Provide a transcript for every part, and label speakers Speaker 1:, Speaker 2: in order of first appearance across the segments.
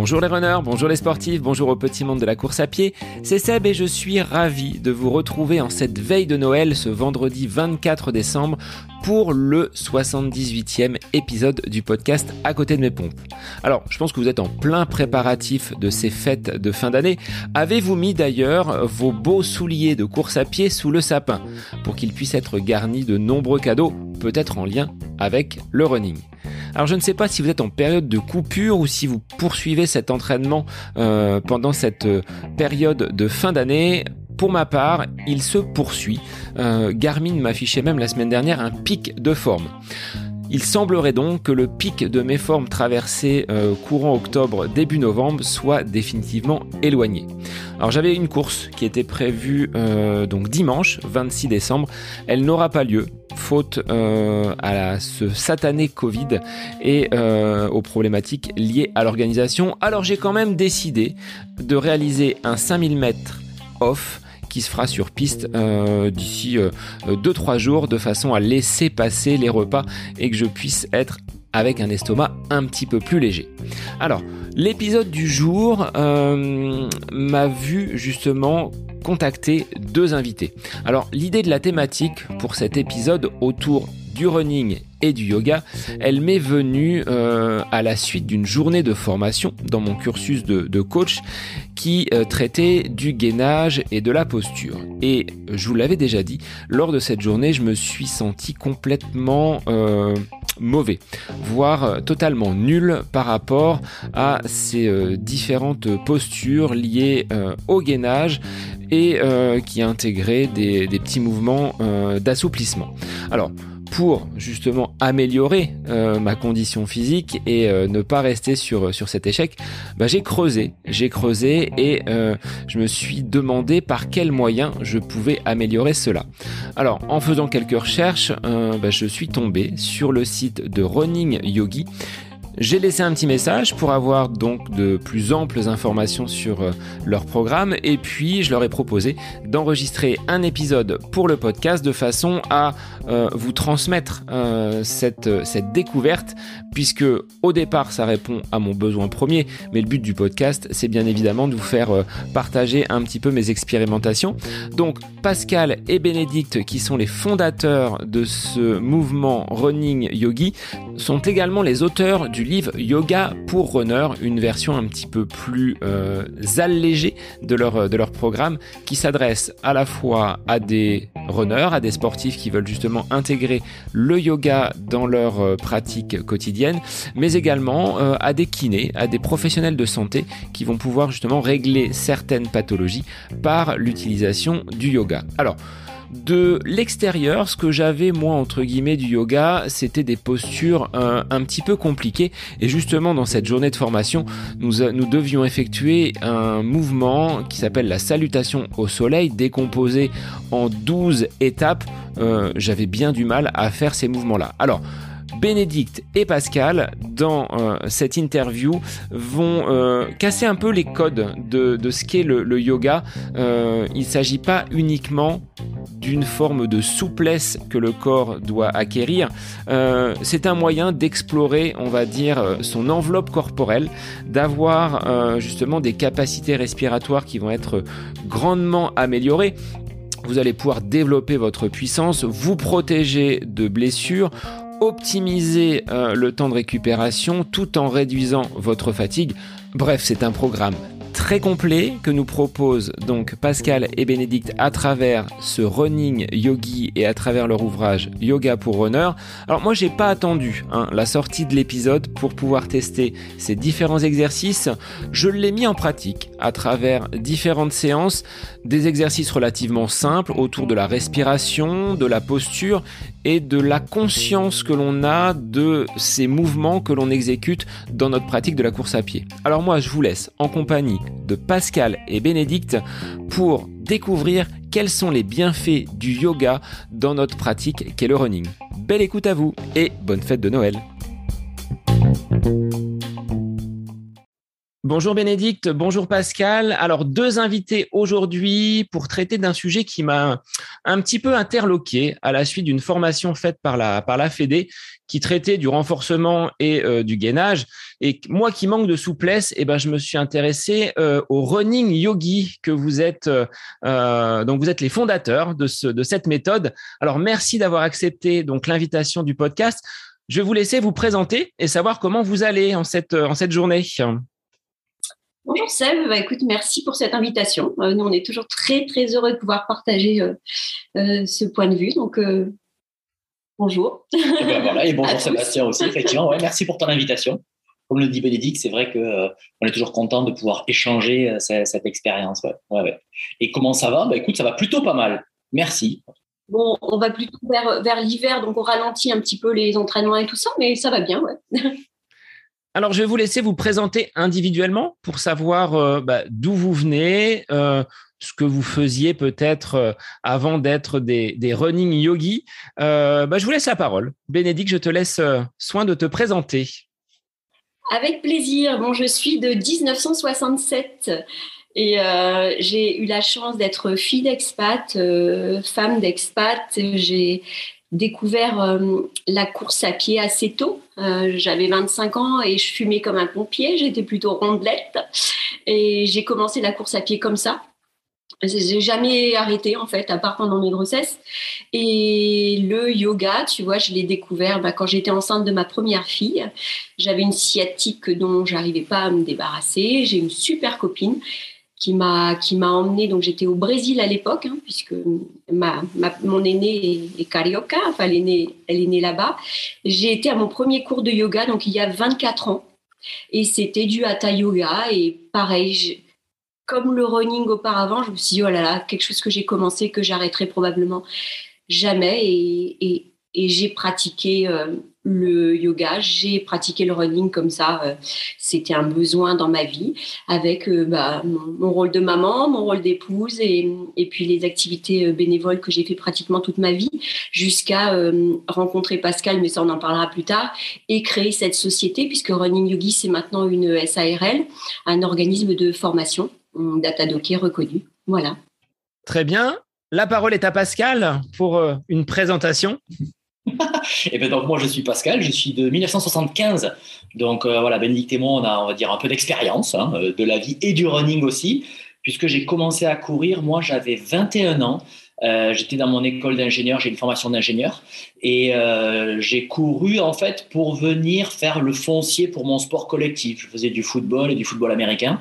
Speaker 1: Bonjour les runners, bonjour les sportifs, bonjour au petit monde de la course à pied, c'est Seb et je suis ravi de vous retrouver en cette veille de Noël ce vendredi 24 décembre pour le 78e épisode du podcast À côté de mes pompes. Alors, je pense que vous êtes en plein préparatif de ces fêtes de fin d'année. Avez-vous mis d'ailleurs vos beaux souliers de course à pied sous le sapin pour qu'ils puissent être garnis de nombreux cadeaux, peut-être en lien avec le running? Alors je ne sais pas si vous êtes en période de coupure ou si vous poursuivez cet entraînement euh, pendant cette euh, période de fin d'année. Pour ma part, il se poursuit. Euh, Garmin m'affichait même la semaine dernière un pic de forme. Il semblerait donc que le pic de mes formes traversées courant octobre début novembre soit définitivement éloigné. Alors j'avais une course qui était prévue donc dimanche 26 décembre. Elle n'aura pas lieu faute euh, à ce satané Covid et euh, aux problématiques liées à l'organisation. Alors j'ai quand même décidé de réaliser un 5000 mètres off qui se fera sur piste euh, d'ici 2-3 jours de façon à laisser passer les repas et que je puisse être avec un estomac un petit peu plus léger. Alors, l'épisode du jour m'a vu justement contacter deux invités. Alors l'idée de la thématique pour cet épisode autour du running et du yoga, elle m'est venue euh, à la suite d'une journée de formation dans mon cursus de, coach qui euh, traitait du gainage et de la posture. Et je vous l'avais déjà dit, lors de cette journée, je me suis senti complètement euh, mauvais, voire totalement nul par rapport à ces différentes postures liées au gainage et qui intégraient des, des petits mouvements d'assouplissement. Alors, pour justement améliorer euh, ma condition physique et euh, ne pas rester sur, sur cet échec, bah, j'ai creusé, j'ai creusé et euh, je me suis demandé par quels moyens je pouvais améliorer cela. Alors en faisant quelques recherches, bah, je suis tombé sur le site de Running Yogi j'ai laissé un petit message pour avoir donc de plus amples informations sur euh, leur programme et puis je leur ai proposé d'enregistrer un épisode pour le podcast de façon à euh, vous transmettre euh, cette, cette découverte puisque au départ ça répond à mon besoin premier mais le but du podcast c'est bien évidemment de vous faire partager un petit peu mes expérimentations. Donc Pascal et Bénédicte qui sont les fondateurs de ce mouvement Running Yogi sont également les auteurs du livre Yoga pour Runner, une version un petit peu plus euh, allégée de leur, de leur programme qui s'adresse à la fois à des runners, à des sportifs qui veulent justement intégrer le yoga dans leur euh, pratique quotidienne, mais également euh, à des kinés, à des professionnels de santé qui vont pouvoir justement régler certaines pathologies par l'utilisation du yoga. Alors, de l'extérieur, ce que j'avais moi entre guillemets du yoga, c'était des postures euh, un, petit peu compliquées. Et justement, dans cette journée de formation, nous, nous devions effectuer un mouvement qui s'appelle la salutation au soleil, décomposé en 12 étapes. Euh, j'avais bien du mal à faire ces mouvements-là. Alors, Bénédicte et Pascal, dans euh, cette interview, vont euh, casser un peu les codes de, ce qu'est le, yoga. Euh, il ne s'agit pas uniquement d'une forme de souplesse que le corps doit acquérir. C'est un moyen d'explorer, on va dire, son enveloppe corporelle, d'avoir justement des capacités respiratoires qui vont être grandement améliorées vous allez pouvoir développer votre puissance, vous protéger de blessures, optimiser euh, le temps de récupération tout en réduisant votre fatigue. Bref, c'est un programme très complet que nous proposent donc Pascal et Bénédicte à travers ce running yogi et à travers leur ouvrage Yoga pour Runner. Alors moi j'ai pas attendu hein, la sortie de l'épisode pour pouvoir tester ces différents exercices. Je l'ai mis en pratique à travers différentes séances, des exercices relativement simples autour de la respiration, de la posture et de la conscience que l'on a de ces mouvements que l'on exécute dans notre pratique de la course à pied. Alors moi je vous laisse en compagnie de Pascal et Bénédicte pour découvrir quels sont les bienfaits du yoga dans notre pratique qu'est le running. Belle écoute à vous et bonne fête de Noël Bonjour Bénédicte, bonjour Pascal. Alors deux invités aujourd'hui pour traiter d'un sujet qui m'a un petit peu interloqué à la suite d'une formation faite par la par la Fédé qui traitait du renforcement et euh, du gainage. Et moi qui manque de souplesse, eh ben je me suis intéressé euh, au running yogi que vous êtes euh, donc vous êtes les fondateurs de ce de cette méthode. Alors merci d'avoir accepté donc l'invitation du podcast. Je vais vous laisser vous présenter et savoir comment vous allez en cette en cette journée.
Speaker 2: Bonjour Seb, bah, écoute, merci pour cette invitation. Euh, nous, on est toujours très très heureux de pouvoir partager euh, euh, ce point de vue. Donc, bonjour.
Speaker 3: Et, eh ben, voilà, et bonjour Sébastien aussi, effectivement. Ouais, merci pour ton invitation. Comme le dit Bénédicte, c'est vrai qu'on on est toujours content de pouvoir échanger cette, expérience. Ouais, et comment ça va? Bah, Écoute, ça va plutôt pas mal. Merci.
Speaker 2: Bon, on va plutôt vers, vers l'hiver, donc on ralentit un petit peu les entraînements et tout ça, mais ça va bien, ouais.
Speaker 1: Alors, je vais vous laisser vous présenter individuellement pour savoir euh, bah, d'où vous venez, euh, ce que vous faisiez peut-être euh, avant d'être des, running yogis. Bah, je vous laisse la parole. Bénédicte, je te laisse soin de te présenter.
Speaker 2: Avec plaisir. Bon, je suis de 1967 et j'ai eu la chance d'être fille d'expat, femme d'expat. J'ai découvert euh, la course à pied assez tôt. Euh, j'avais 25 ans et je fumais comme un pompier. J'étais plutôt rondelette et j'ai commencé la course à pied comme ça. J'ai jamais arrêté en fait, à part pendant mes grossesses. Et le yoga, tu vois, je l'ai découvert bah, quand j'étais enceinte de ma première fille. J'avais une sciatique dont j'arrivais pas à me débarrasser. J'ai une super copine qui m'a qui m'a emmené donc j'étais au Brésil à l'époque hein, puisque ma, mon aînée est, carioca. Enfin elle est née elle est née là-bas. J'ai été à mon premier cours de yoga donc il y a 24 ans. Et c'était du hatha yoga. Et pareil comme le running auparavant je me suis dit oh là là quelque chose que j'ai commencé que j'arrêterai probablement jamais. Et, et, j'ai pratiqué euh, le yoga, j'ai pratiqué le running comme ça. Euh, c'était un besoin dans ma vie, avec euh, bah, mon, rôle de maman, mon rôle d'épouse et, puis les activités euh, bénévoles que j'ai fait pratiquement toute ma vie, jusqu'à rencontrer Pascal, mais ça on en parlera plus tard, et créer cette société, puisque Running Yogi c'est maintenant une SARL, un organisme de formation, Datadoké reconnu. Voilà.
Speaker 1: Très bien. La parole est à Pascal pour une présentation.
Speaker 3: et ben donc moi je suis Pascal, je suis de 1975. Donc euh, voilà, Bénédicte et moi on a on va dire un peu d'expérience hein, euh, de la vie et du running aussi, puisque j'ai commencé à courir, moi j'avais 21 ans. Euh, j'étais dans mon école d'ingénieur, j'ai une formation d'ingénieur et j'ai couru en fait pour venir faire le foncier pour mon sport collectif. Je faisais du football et du football américain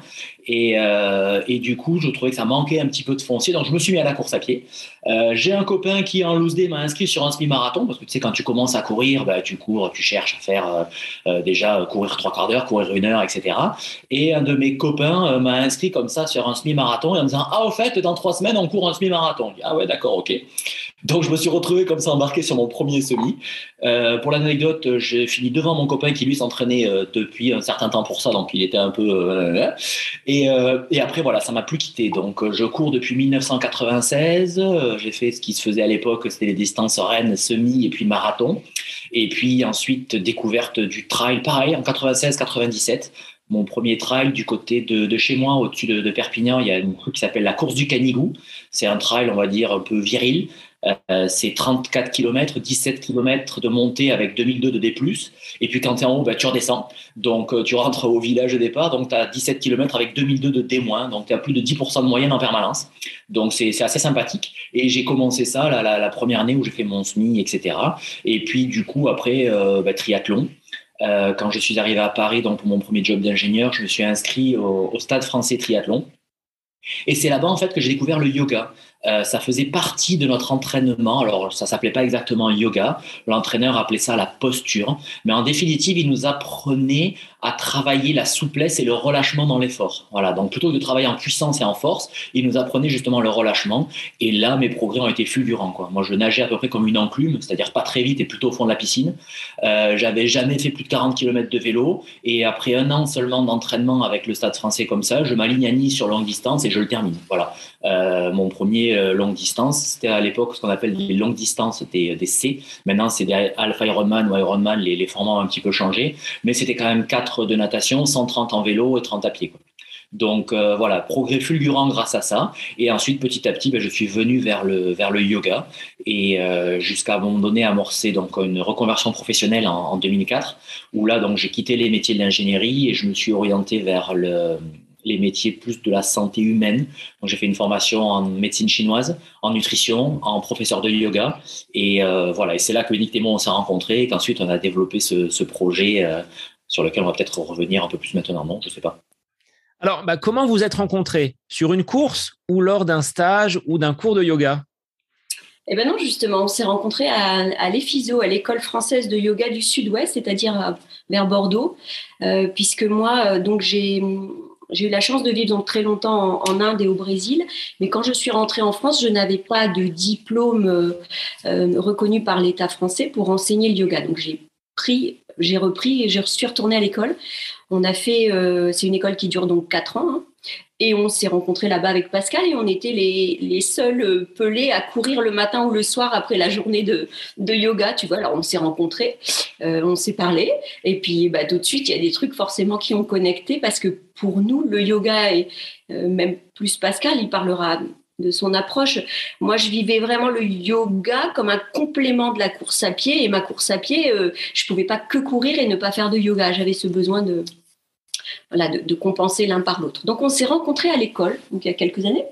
Speaker 3: et, euh, et, du coup, je trouvais que ça manquait un petit peu de foncier, donc je me suis mis à la course à pied. Euh, j'ai un copain qui, en loose day, m'a inscrit sur un semi-marathon, parce que tu sais, quand tu commences à courir, bah, tu cours, tu cherches à faire euh, euh déjà courir trois quarts d'heure, courir une heure, etc. Et un de mes copains euh, m'a inscrit comme ça sur un semi-marathon, en me disant Ah, au fait, dans trois semaines, on court un semi-marathon. Ah ouais, d'accord, ok. Donc je me suis retrouvé comme ça embarqué sur mon premier semi. Euh, pour l'anecdote, j'ai fini devant mon copain qui lui s'entraînait euh, depuis un certain temps pour ça, donc il était un peu. Euh, et, euh, et, après voilà, ça m'a plus quitté. Donc je cours depuis 1996. j'ai fait ce qui se faisait à l'époque, c'était les distances rennes, semi et puis marathon. Et puis ensuite découverte du trail, pareil en 96-97 mon premier trail du côté de, chez moi, au-dessus de, de, Perpignan. Il y a un truc qui s'appelle la course du Canigou. C'est un trail, on va dire, un peu viril. Euh, c'est 34 km, 17 km de montée avec 2002 de D+. Et puis quand tu es en haut, bah, tu redescends. Donc euh, tu rentres au village de départ, donc tu as 17 km avec 2002 de D-. Donc tu as plus de 10% de moyenne en permanence. Donc c'est assez sympathique. Et j'ai commencé ça la, première année où j'ai fait mon SMI, etc. Et puis du coup, après, euh, bah, triathlon. Quand je suis arrivé à Paris, pour mon premier job d'ingénieur, je me suis inscrit au, au Stade français triathlon. Et c'est là-bas en fait que j'ai découvert le yoga. Euh, ça faisait partie de notre entraînement. Alors, ça s'appelait pas exactement yoga. L'entraîneur appelait ça la posture. Mais en définitive, il nous apprenait à travailler la souplesse et le relâchement dans l'effort. Voilà. Donc, plutôt que de travailler en puissance et en force, il nous apprenait justement le relâchement. Et là, mes progrès ont été fulgurants, quoi. Moi, je nageais à peu près comme une enclume, c'est-à-dire pas très vite et plutôt au fond de la piscine. Euh, j'avais jamais fait plus de 40 km de vélo. Et après un an seulement d'entraînement avec le stade français comme ça, je m'aligne à Nice sur longue distance et je le termine. Voilà. Euh, mon premier euh, longue distance. C'était à l'époque ce qu'on appelle les longues distances, des, des C. Maintenant, c'est des Alpha Ironman ou Ironman, les, les formats ont un petit peu changé. Mais c'était quand même 4 de natation, 130 en vélo et 30 à pied. Donc euh, voilà, progrès fulgurant grâce à ça. Et ensuite, petit à petit, ben, je suis venu vers le, yoga et euh, jusqu'à un moment donné amorcer donc une reconversion professionnelle en, en 2004, où là j'ai quitté les métiers de l'ingénierie et je me suis orienté vers le, les métiers plus de la santé humaine. Donc j'ai fait une formation en médecine chinoise, en nutrition, en professeur de yoga. Et euh, voilà, et c'est là que Bénédicte et moi on s'est rencontrés et qu'ensuite on a développé ce, ce projet euh, sur lequel on va peut-être revenir un peu plus maintenant, non? Je sais pas.
Speaker 1: Alors, bah, comment vous êtes rencontrés? Sur une course ou lors d'un stage ou d'un cours de yoga?
Speaker 2: Eh ben non, justement, on s'est rencontrés à, à l'EFISO, à l'école française de yoga du Sud-Ouest, c'est-à-dire vers Bordeaux, euh, puisque moi, euh, donc j'ai j'ai eu la chance de vivre donc très longtemps en, Inde et au Brésil, mais quand je suis rentrée en France, je n'avais pas de diplôme euh, euh reconnu par l'État français pour enseigner le yoga. Donc j'ai pris, j'ai repris et je suis retournée à l'école. On a fait, euh, c'est une école qui dure donc quatre ans. Hein, et on s'est rencontrés là-bas avec Pascal et on était les, seuls pelés à courir le matin ou le soir après la journée de, yoga. Tu vois, alors on s'est rencontrés, on s'est parlé. Et puis bah, tout de suite, il y a des trucs forcément qui ont connecté parce que pour nous, le yoga, et euh, même plus Pascal, il parlera de son approche. Moi, je vivais vraiment le yoga comme un complément de la course à pied. Et ma course à pied, euh, je pouvais pas que courir et ne pas faire de yoga. J'avais ce besoin de, voilà, de, de compenser l'un par l'autre. Donc, on s'est rencontrés à l'école, donc il y a quelques années.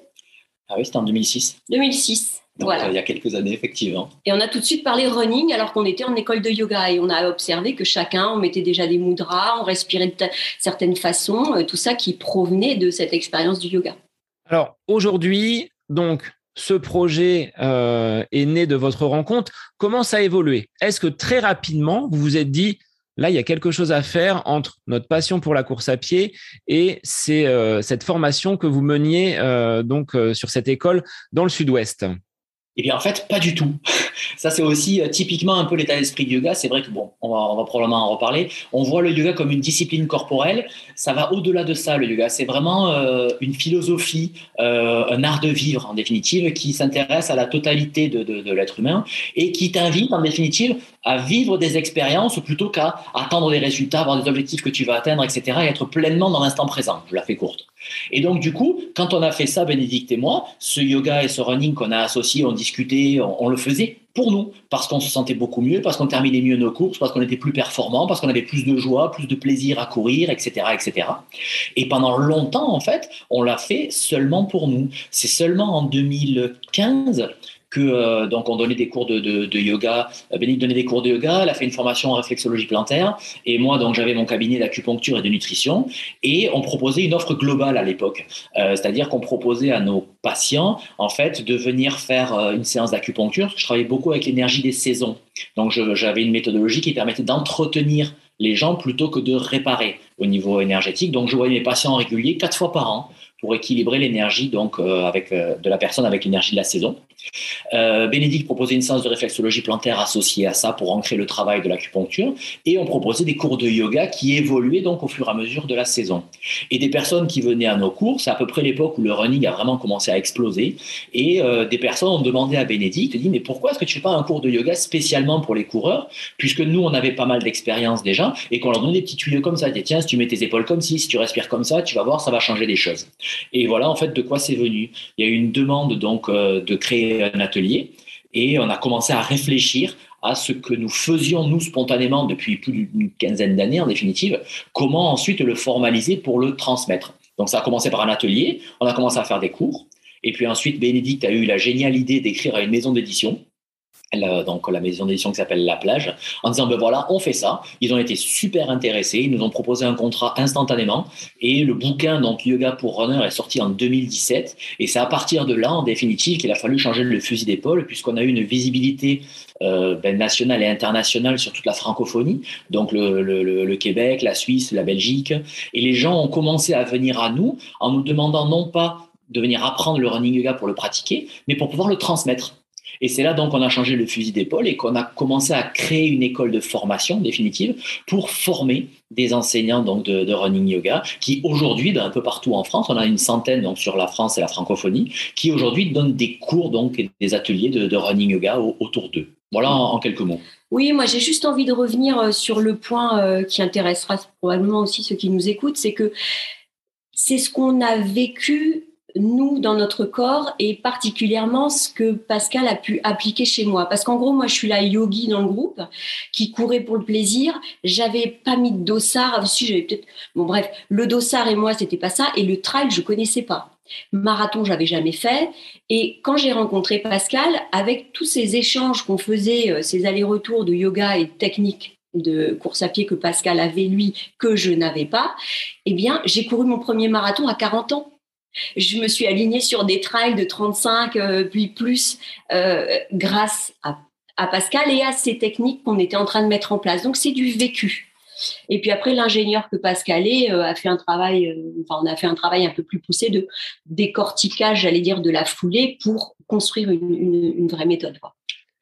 Speaker 3: Ah oui, c'était en 2006.
Speaker 2: 2006.
Speaker 3: Donc,
Speaker 2: voilà.
Speaker 3: il y a quelques années, effectivement.
Speaker 2: Et on a tout de suite parlé running alors qu'on était en école de yoga et on a observé que chacun, on mettait déjà des mudras, on respirait de certaines façons, euh, tout ça qui provenait de cette expérience du yoga.
Speaker 1: Alors aujourd'hui, donc, ce projet euh, est né de votre rencontre. Comment ça a évolué? Est-ce que très rapidement, vous vous êtes dit, là, il y a quelque chose à faire entre notre passion pour la course à pied et c'est, euh, cette formation que vous meniez euh, donc sur cette école dans le sud-ouest?
Speaker 3: Eh bien, en fait, pas du tout. Ça, c'est aussi euh, typiquement un peu l'état d'esprit du yoga. C'est vrai que, bon, on va, probablement en reparler. On voit le yoga comme une discipline corporelle. Ça va au-delà de ça, le yoga. C'est vraiment euh, une philosophie, euh, un art de vivre, en définitive, qui s'intéresse à la totalité de, de, de l'être humain et qui t'invite, en définitive, à vivre des expériences plutôt qu'à attendre des résultats, avoir des objectifs que tu vas atteindre, etc. et être pleinement dans l'instant présent. Je la fais courte. Et donc, du coup, quand on a fait ça, Bénédicte et moi, ce yoga et ce running qu'on a associé, on discutait, on, on, le faisait pour nous, parce qu'on se sentait beaucoup mieux, parce qu'on terminait mieux nos courses, parce qu'on était plus performant, parce qu'on avait plus de joie, plus de plaisir à courir, etc., etc. Et pendant longtemps, en fait, on l'a fait seulement pour nous. C'est seulement en 2015 que euh, donc on donnait des cours de, yoga. Bénédicte donnait des cours de yoga. Elle a fait une formation en réflexologie plantaire. Et moi, donc j'avais mon cabinet d'acupuncture et de nutrition. Et on proposait une offre globale à l'époque, euh, c'est-à-dire qu'on proposait à nos patients en fait de venir faire euh, une séance d'acupuncture. Je travaillais beaucoup avec l'énergie des saisons. Donc j'avais une méthodologie qui permettait d'entretenir les gens plutôt que de réparer au niveau énergétique. Donc je voyais mes patients réguliers quatre fois par an pour équilibrer l'énergie donc euh, avec euh, de la personne avec l'énergie de la saison. Euh, Bénédicte proposait une séance de réflexologie plantaire associée à ça pour ancrer le travail de l'acupuncture et on proposait des cours de yoga qui évoluaient donc au fur et à mesure de la saison. Et des personnes qui venaient à nos cours, c'est à peu près l'époque où le running a vraiment commencé à exploser et des personnes ont demandé à Bénédicte, dit mais pourquoi est-ce que tu fais pas un cours de yoga spécialement pour les coureurs? Puisque nous on avait pas mal d'expérience déjà et qu'on leur donnait des petits tuyaux comme ça, tiens si tu mets tes épaules comme ci, si tu respires comme ça, tu vas voir ça va changer des choses. Et voilà en fait de quoi c'est venu. Il y a eu une demande donc euh, de créer un atelier et on a commencé à réfléchir à ce que nous faisions nous spontanément depuis plus d'une quinzaine d'années en définitive, comment ensuite le formaliser pour le transmettre. Donc ça a commencé par un atelier, on a commencé à faire des cours, et puis ensuite Bénédicte a eu la géniale idée d'écrire à une maison d'édition la, donc la maison d'édition qui s'appelle La Plage, en disant ben voilà, on fait ça. Ils ont été super intéressés, ils nous ont proposé un contrat instantanément. Et le bouquin donc Yoga pour Runner est sorti en 2017 et c'est à partir de là en définitive qu'il a fallu changer le fusil d'épaule puisqu'on a eu une visibilité euh, ben, nationale et internationale sur toute la francophonie, donc le, le, le, Québec, la Suisse, la Belgique. Et les gens ont commencé à venir à nous en nous demandant non pas de venir apprendre le running yoga pour le pratiquer, mais pour pouvoir le transmettre. Et c'est là donc qu'on a changé le fusil d'épaule et qu'on a commencé à créer une école de formation définitive pour former des enseignants donc de, running yoga qui aujourd'hui d'un peu partout en France, on a une centaine donc sur la France et la francophonie, qui aujourd'hui donnent des cours donc et des ateliers de, running yoga autour d'eux. Voilà en, quelques mots.
Speaker 2: Oui, moi j'ai juste envie de revenir euh, sur le point euh, qui intéressera probablement aussi ceux qui nous écoutent, c'est que c'est ce qu'on a vécu nous dans notre corps et particulièrement ce que Pascal a pu appliquer chez moi. Parce qu'en gros, moi, je suis la yogi dans le groupe qui courait pour le plaisir. J'avais pas mis de dossard. Si j'avais peut-être. Bon, bref, le dossard et moi, c'était pas ça. Et le trail, je connaissais pas. Marathon, j'avais jamais fait. Et quand j'ai rencontré Pascal, avec tous ces échanges qu'on faisait, euh, ces allers-retours de yoga et de technique de course à pied que Pascal avait lui, que je n'avais pas, eh bien, j'ai couru mon premier marathon à 40 ans. Je me suis alignée sur des trails de 35 euh, puis plus euh, grâce à, Pascal et à ces techniques qu'on était en train de mettre en place. Donc c'est du vécu. Et puis après, l'ingénieur que Pascal est euh, a fait un travail, enfin on a fait un travail un peu plus poussé de décortiquage, j'allais dire, de la foulée pour construire une, vraie méthode.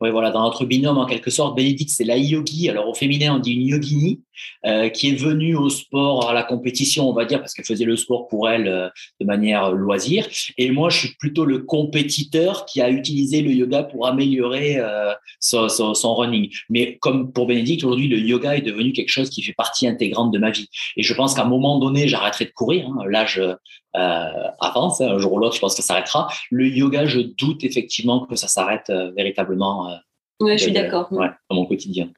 Speaker 3: Oui, voilà, dans notre binôme, en quelque sorte, Bénédicte, c'est la yogi. Alors, au féminin, on dit une yogini, euh, qui est venue au sport, à la compétition, on va dire, parce qu'elle faisait le sport pour elle euh, de manière loisir. Et moi, je suis plutôt le compétiteur qui a utilisé le yoga pour améliorer euh, son, son, running. Mais comme pour Bénédicte, aujourd'hui, le yoga est devenu quelque chose qui fait partie intégrante de ma vie. Et je pense qu'à un moment donné, j'arrêterai de courir. Hein. L'âge avance, hein. un jour ou l'autre, je pense que ça s'arrêtera. Le yoga, je doute effectivement que ça s'arrête véritablement.
Speaker 2: oui, je suis d'accord.
Speaker 3: Ouais, dans mon quotidien.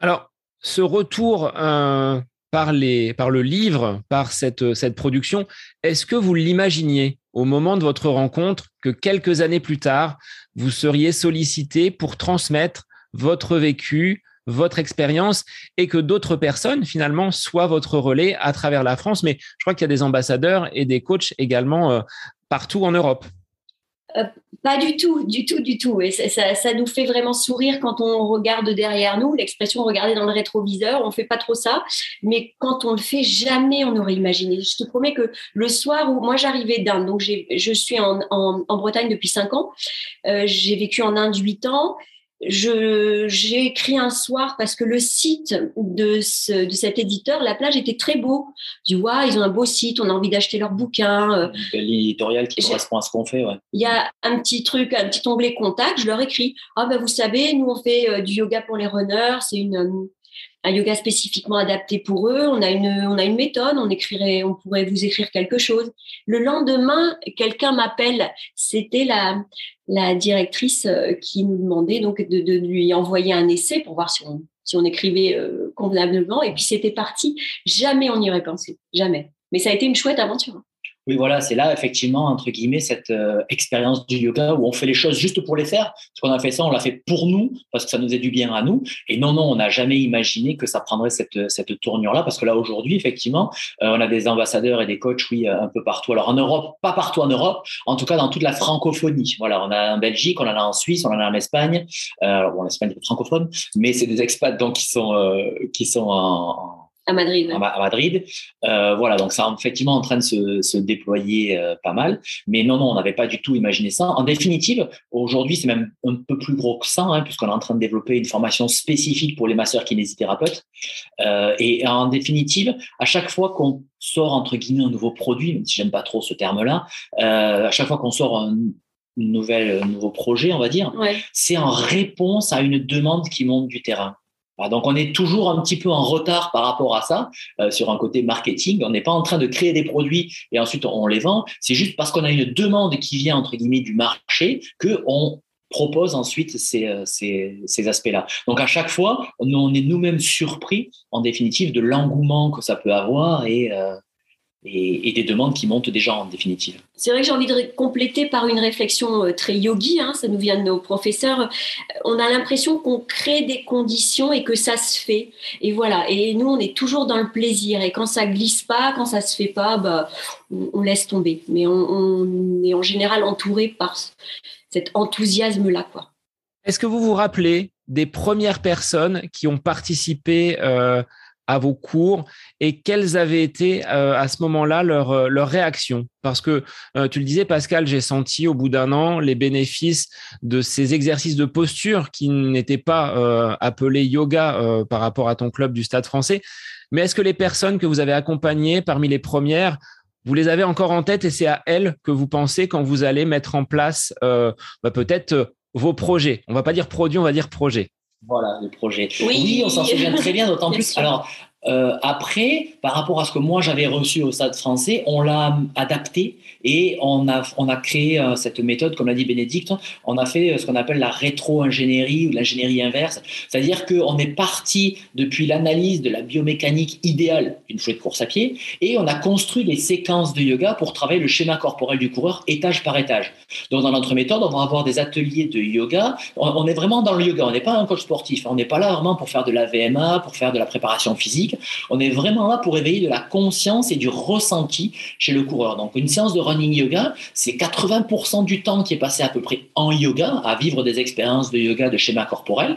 Speaker 1: Alors, ce retour euh, par, le livre, par cette, cette production, est-ce que vous l'imaginiez au moment de votre rencontre que quelques années plus tard, vous seriez sollicité pour transmettre votre vécu, votre expérience et que d'autres personnes finalement soient votre relais à travers la France? Mais je crois qu'il y a des ambassadeurs et des coachs également euh, partout en Europe.
Speaker 2: Euh, pas du tout, du tout, du tout. Et ça, ça, nous fait vraiment sourire quand on regarde derrière nous. L'expression regarder dans le rétroviseur, on fait pas trop ça. Mais quand on le fait, jamais on n'aurait imaginé. Je te promets que le soir où moi j'arrivais d'Inde, donc je suis en, Bretagne depuis cinq ans, euh, j'ai vécu en Inde huit ans j'ai écrit un soir parce que le site de, ce, de cet éditeur, La Plage, était très beau. Je dis, ouais, ils ont un beau site, on a envie d'acheter leurs bouquins.
Speaker 3: Euh. L'éditorial qui correspond à ce qu'on fait, ouais.
Speaker 2: Il y a un petit truc, un petit onglet contact, je leur écris, ah ben vous savez, nous on fait euh, du yoga pour les runners, c'est une euh, un yoga spécifiquement adapté pour eux. On a une, méthode. On écrirait, on pourrait vous écrire quelque chose. Le lendemain, quelqu'un m'appelle. C'était la, la directrice euh, qui nous demandait donc de, lui envoyer un essai pour voir si on, écrivait euh, convenablement. Et puis c'était parti. Jamais on n'y aurait pensé. Jamais. Mais ça a été une chouette aventure.
Speaker 3: Oui, voilà, c'est là effectivement, entre guillemets, cette euh, expérience du yoga où on fait les choses juste pour les faire. Parce qu'on a fait ça, on l'a fait pour nous, parce que ça nous est du bien à nous. Et non, non, on n'a jamais imaginé que ça prendrait cette, cette tournure-là, parce que là, aujourd'hui, effectivement, euh, on a des ambassadeurs et des coachs, oui, euh, un peu partout. Alors en Europe, pas partout en Europe, en tout cas dans toute la francophonie. Voilà, on a en Belgique, on en a en Suisse, on en a en Espagne. alors bon, l'Espagne est francophone, mais c'est des expats donc qui sont, qui sont en
Speaker 2: à Madrid. À,
Speaker 3: Madrid. Euh, voilà, donc c'est effectivement en train de se, se déployer euh, pas mal. Mais non, non, on n'avait pas du tout imaginé ça. En définitive, aujourd'hui, c'est même un peu plus gros que ça, hein, puisqu'on est en train de développer une formation spécifique pour les masseurs kinésithérapeutes. Euh, et en définitive, à chaque fois qu'on sort, entre guillemets, un nouveau produit, même si j'aime pas trop ce terme-là, à chaque fois qu'on sort un, nouvel, nouveau projet, on va dire, c'est en réponse à une demande qui monte du terrain. Donc on est toujours un petit peu en retard par rapport à ça euh, sur un côté marketing. On n'est pas en train de créer des produits et ensuite on les vend. C'est juste parce qu'on a une demande qui vient entre guillemets du marché que on propose ensuite ces, euh, ces, aspects-là. Donc à chaque fois, on est nous-mêmes surpris en définitive de l'engouement que ça peut avoir et, euh, et, des demandes qui montent déjà en définitive.
Speaker 2: C'est vrai que j'ai envie de compléter par une réflexion euh, très yogi, hein, ça nous vient de nos professeurs. On a l'impression qu'on crée des conditions et que ça se fait. Et voilà, et nous, on est toujours dans le plaisir. Et quand ça glisse pas, quand ça se fait pas, bah, on, laisse tomber. Mais on, est en général entouré par cet enthousiasme-là.
Speaker 1: Est-ce que vous vous rappelez des premières personnes qui ont participé euh, à vos cours et quelles avaient été à ce moment-là leurs leur réactions Parce que tu le disais, Pascal, j'ai senti au bout d'un an les bénéfices de ces exercices de posture qui n'étaient pas appelés yoga par rapport à ton club du Stade français. Mais est-ce que les personnes que vous avez accompagnées parmi les premières vous les avez encore en tête et c'est à elles que vous pensez quand vous allez mettre en place euh, bah, peut-être euh, vos projets? On va pas dire produits, on va dire projets.
Speaker 3: Voilà, les projets. Oui, on s'en souvient très bien, d'autant plus. Alors, euh, après, par rapport à ce que moi j'avais reçu au Stade français, on l'a adapté et on a, on a créé euh, cette méthode, comme l'a dit Bénédicte, on a fait euh, ce qu'on appelle la rétro-ingénierie ou l'ingénierie inverse. C'est-à-dire qu'on est parti depuis l'analyse de la biomécanique idéale d'une fouette de course à pied et on a construit des séquences de yoga pour travailler le schéma corporel du coureur étage par étage. Donc dans notre méthode, on va avoir des ateliers de yoga. On, est vraiment dans le yoga, on n'est pas un coach sportif, on n'est pas là vraiment pour faire de la VMA, pour faire de la préparation physique. On est vraiment là pour éveiller de la conscience et du ressenti chez le coureur. Donc, une séance de running yoga, c'est 80% du temps qui est passé à peu près en yoga, à vivre des expériences de yoga de schéma corporel.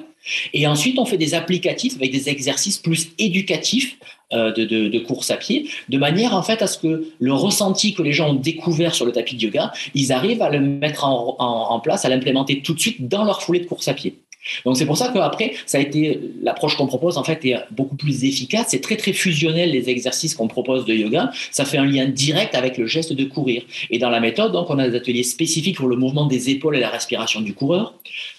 Speaker 3: Et ensuite, on fait des applicatifs avec des exercices plus éducatifs euh, de, course à pied, de manière en fait à ce que le ressenti que les gens ont découvert sur le tapis de yoga, ils arrivent à le mettre en place, à l'implémenter tout de suite dans leur foulée de course à pied. Donc c'est pour ça qu'après, ça a été l'approche qu'on propose en fait est beaucoup plus efficace. C'est très très fusionnel les exercices qu'on propose de yoga. Ça fait un lien direct avec le geste de courir. Et dans la méthode, donc on a des ateliers spécifiques pour le mouvement des épaules et la respiration du coureur,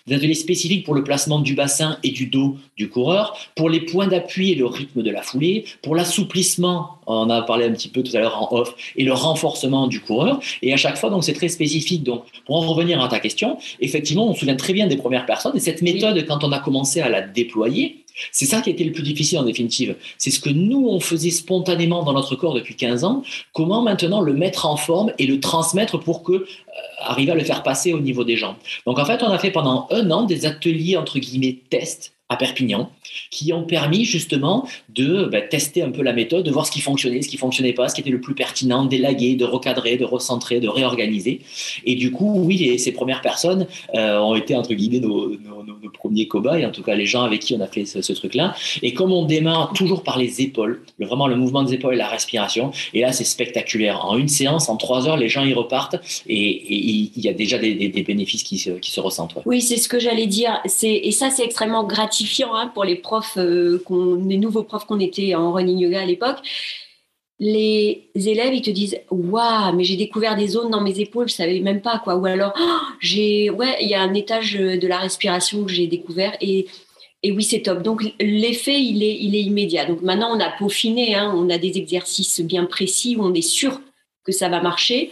Speaker 3: des ateliers spécifiques pour le placement du bassin et du dos du coureur, pour les points d'appui et le rythme de la foulée, pour l'assouplissement, on en a parlé un petit peu tout à l'heure en off, et le renforcement du coureur. Et à chaque fois, donc c'est très spécifique. Donc pour en revenir à ta question, effectivement, on se souvient très bien des premières personnes et cette méthode, quand on a commencé à la déployer, c'est ça qui a été le plus difficile en définitive. C'est ce que nous, on faisait spontanément dans notre corps depuis 15 ans. Comment maintenant le mettre en forme et le transmettre pour que euh, arriver à le faire passer au niveau des gens. Donc en fait, on a fait pendant un an des ateliers entre guillemets tests à Perpignan, qui ont permis justement de bah, tester un peu la méthode, de voir ce qui fonctionnait, ce qui fonctionnait pas, ce qui était le plus pertinent, d'élaguer, de recadrer, de recentrer, de réorganiser. Et du coup, oui, ces premières personnes euh, ont été entre guillemets nos, premiers cobayes, en tout cas les gens avec qui on a fait ce, truc-là. Et comme on démarre toujours par les épaules, vraiment le mouvement des épaules et la respiration, et là c'est spectaculaire. En une séance, en trois heures, les gens y repartent et il y a déjà des, bénéfices qui se, qui se ressentent.
Speaker 2: Oui, c'est ce que j'allais dire. Et ça, c'est extrêmement gratifiant Hein, pour les euh, les nouveaux profs qu'on était en running yoga à l'époque. Les élèves, ils te disent Waouh, mais j'ai découvert des zones dans mes épaules, je savais même pas quoi. Ou alors, oh, j'ai, ouais, il y a un étage de la respiration que j'ai découvert et et oui, c'est top. Donc l'effet, il est, il est immédiat. Donc maintenant, on a peaufiné, hein, on a des exercices bien précis où on est sûr que ça va marcher,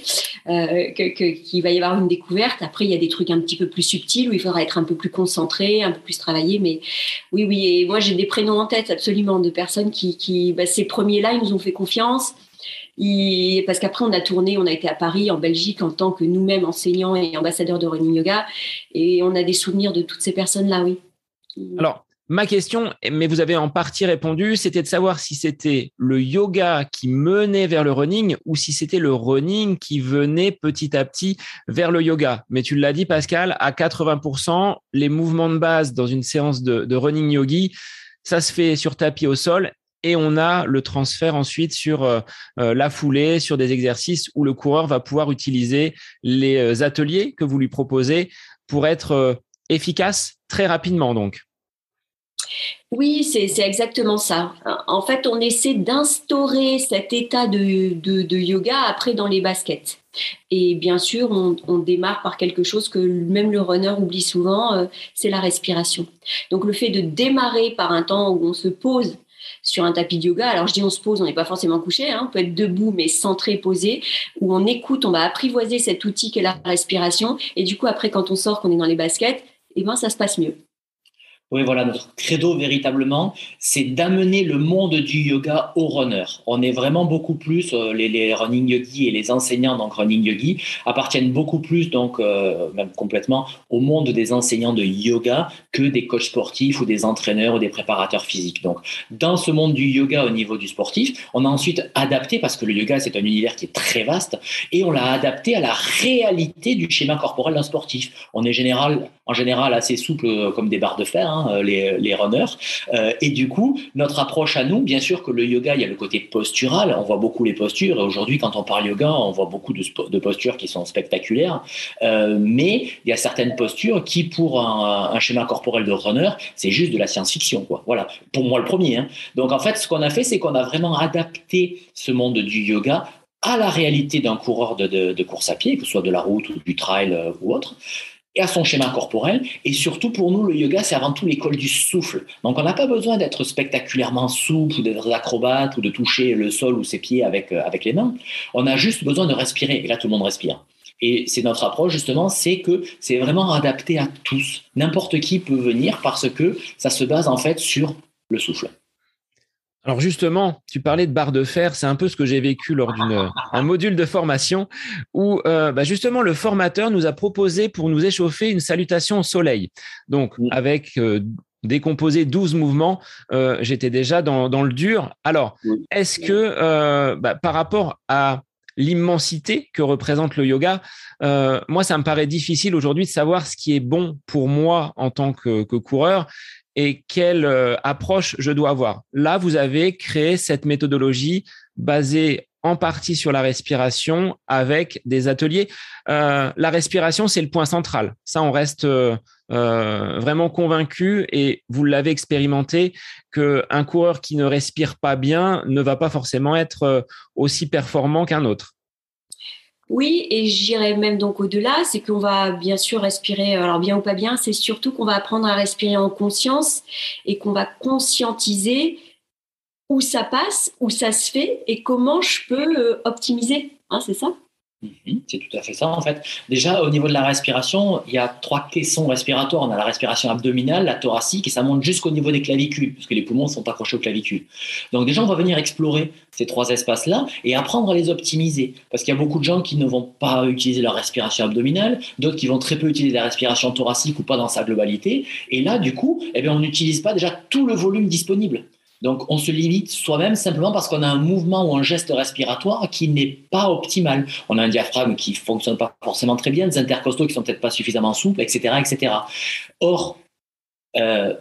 Speaker 2: euh, qu'il va y avoir une découverte. Après, il y a des trucs un petit peu plus subtils où il faudra être un peu plus concentré, un peu plus travaillé. Mais oui, oui. Et moi, j'ai des prénoms en tête absolument de personnes qui, qui bah, ces premiers-là, ils nous ont fait confiance. parce qu'après, on a tourné, on a été à Paris, en Belgique, en tant que nous-mêmes enseignants et ambassadeurs de running yoga. Et on a des souvenirs de toutes ces personnes-là, oui.
Speaker 1: Alors, Ma question, mais vous avez en partie répondu, c'était de savoir si c'était le yoga qui menait vers le running ou si c'était le running qui venait petit à petit vers le yoga. Mais tu l'as dit, Pascal, à 80%, les mouvements de base dans une séance de, running yogi, ça se fait sur tapis au sol et on a le transfert ensuite sur euh, euh, la foulée, sur des exercices où le coureur va pouvoir utiliser les euh, ateliers que vous lui proposez pour être efficace très rapidement donc.
Speaker 2: Oui, c'est exactement ça. En fait, on essaie d'instaurer cet état de, yoga après dans les baskets. Et bien sûr, on, démarre par quelque chose que même le runner oublie souvent, euh, c'est la respiration. Donc le fait de démarrer par un temps où on se pose sur un tapis de yoga. Alors je dis on se pose, on n'est pas forcément couché, hein, on peut être debout mais centré, posé, où on écoute, on va apprivoiser cet outil qu'est la respiration. Et du coup après quand on sort, qu'on est dans les baskets, eh ben ça se passe mieux.
Speaker 3: Oui, voilà, notre credo véritablement, c'est d'amener le monde du yoga aux runners. On est vraiment beaucoup plus, euh, les, running yogis et les enseignants donc running yogi appartiennent beaucoup plus, donc euh, même complètement, au monde des enseignants de yoga que des coachs sportifs ou des entraîneurs ou des préparateurs physiques. Donc, dans ce monde du yoga au niveau du sportif, on a ensuite adapté, parce que le yoga c'est un univers qui est très vaste, et on l'a adapté à la réalité du schéma corporel d'un sportif. On est général, en général assez souples euh, comme des barres de fer, hein, euh, les, runners. Euh, et du coup, notre approche à nous, bien sûr que le yoga, il y a le côté postural, on voit beaucoup les postures. Et aujourd'hui, quand on parle yoga, on voit beaucoup de, postures qui sont spectaculaires. Mais il y a certaines postures qui, pour un, schéma corporel de runner, c'est juste de la science-fiction. Voilà, pour moi le premier. Hein. Donc en fait, ce qu'on a fait, c'est qu'on a vraiment adapté ce monde du yoga à la réalité d'un coureur de, de, course à pied, que ce soit de la route ou du trail ou autre son schéma corporel. Et surtout, pour nous, le yoga, c'est avant tout l'école du souffle. Donc, on n'a pas besoin d'être spectaculairement souple ou d'être acrobate ou de toucher le sol ou ses pieds avec, euh, avec les mains. On a juste besoin de respirer. Et là, tout le monde respire. Et c'est notre approche, justement, c'est que c'est vraiment adapté à tous. N'importe qui peut venir parce que ça se base, en fait, sur le souffle.
Speaker 1: Alors justement, tu parlais de barre de fer, c'est un peu ce que j'ai vécu lors d'un module de formation où euh, bah justement le formateur nous a proposé pour nous échauffer une salutation au soleil. Donc avec euh, décomposé 12 mouvements, euh, j'étais déjà dans, dans, le dur. Alors, est-ce que euh, bah, par rapport à l'immensité que représente le yoga, euh, moi, ça me paraît difficile aujourd'hui de savoir ce qui est bon pour moi en tant que, que coureur et quelle euh, approche je dois avoir. Là, vous avez créé cette méthodologie basée en partie sur la respiration avec des ateliers. Euh, la respiration, c'est le point central. Ça, on reste euh, vraiment convaincu et vous l'avez expérimenté qu'un coureur qui ne respire pas bien ne va pas forcément être aussi performant qu'un autre.
Speaker 2: Oui, et j'irais même donc au-delà, c'est qu'on va bien sûr respirer, alors bien ou pas bien, c'est surtout qu'on va apprendre à respirer en conscience et qu'on va conscientiser où ça passe, où ça se fait et comment je peux euh, optimiser. Hein, c'est ça?
Speaker 3: C'est tout à fait ça en fait. Déjà au niveau de la respiration, il y a trois caissons respiratoires. On a la respiration abdominale, la thoracique et ça monte jusqu'au niveau des clavicules puisque les poumons sont accrochés aux clavicules. Donc déjà on va venir explorer ces trois espaces-là et apprendre à les optimiser parce qu'il y a beaucoup de gens qui ne vont pas utiliser leur respiration abdominale, d'autres qui vont très peu utiliser la respiration thoracique ou pas dans sa globalité. Et là du coup, eh bien, on n'utilise pas déjà tout le volume disponible. Donc, on se limite soi-même simplement parce qu'on a un mouvement ou un geste respiratoire qui n'est pas optimal. On a un diaphragme qui fonctionne pas forcément très bien, des intercostaux qui sont peut-être pas suffisamment souples, etc., etc. Or, euh,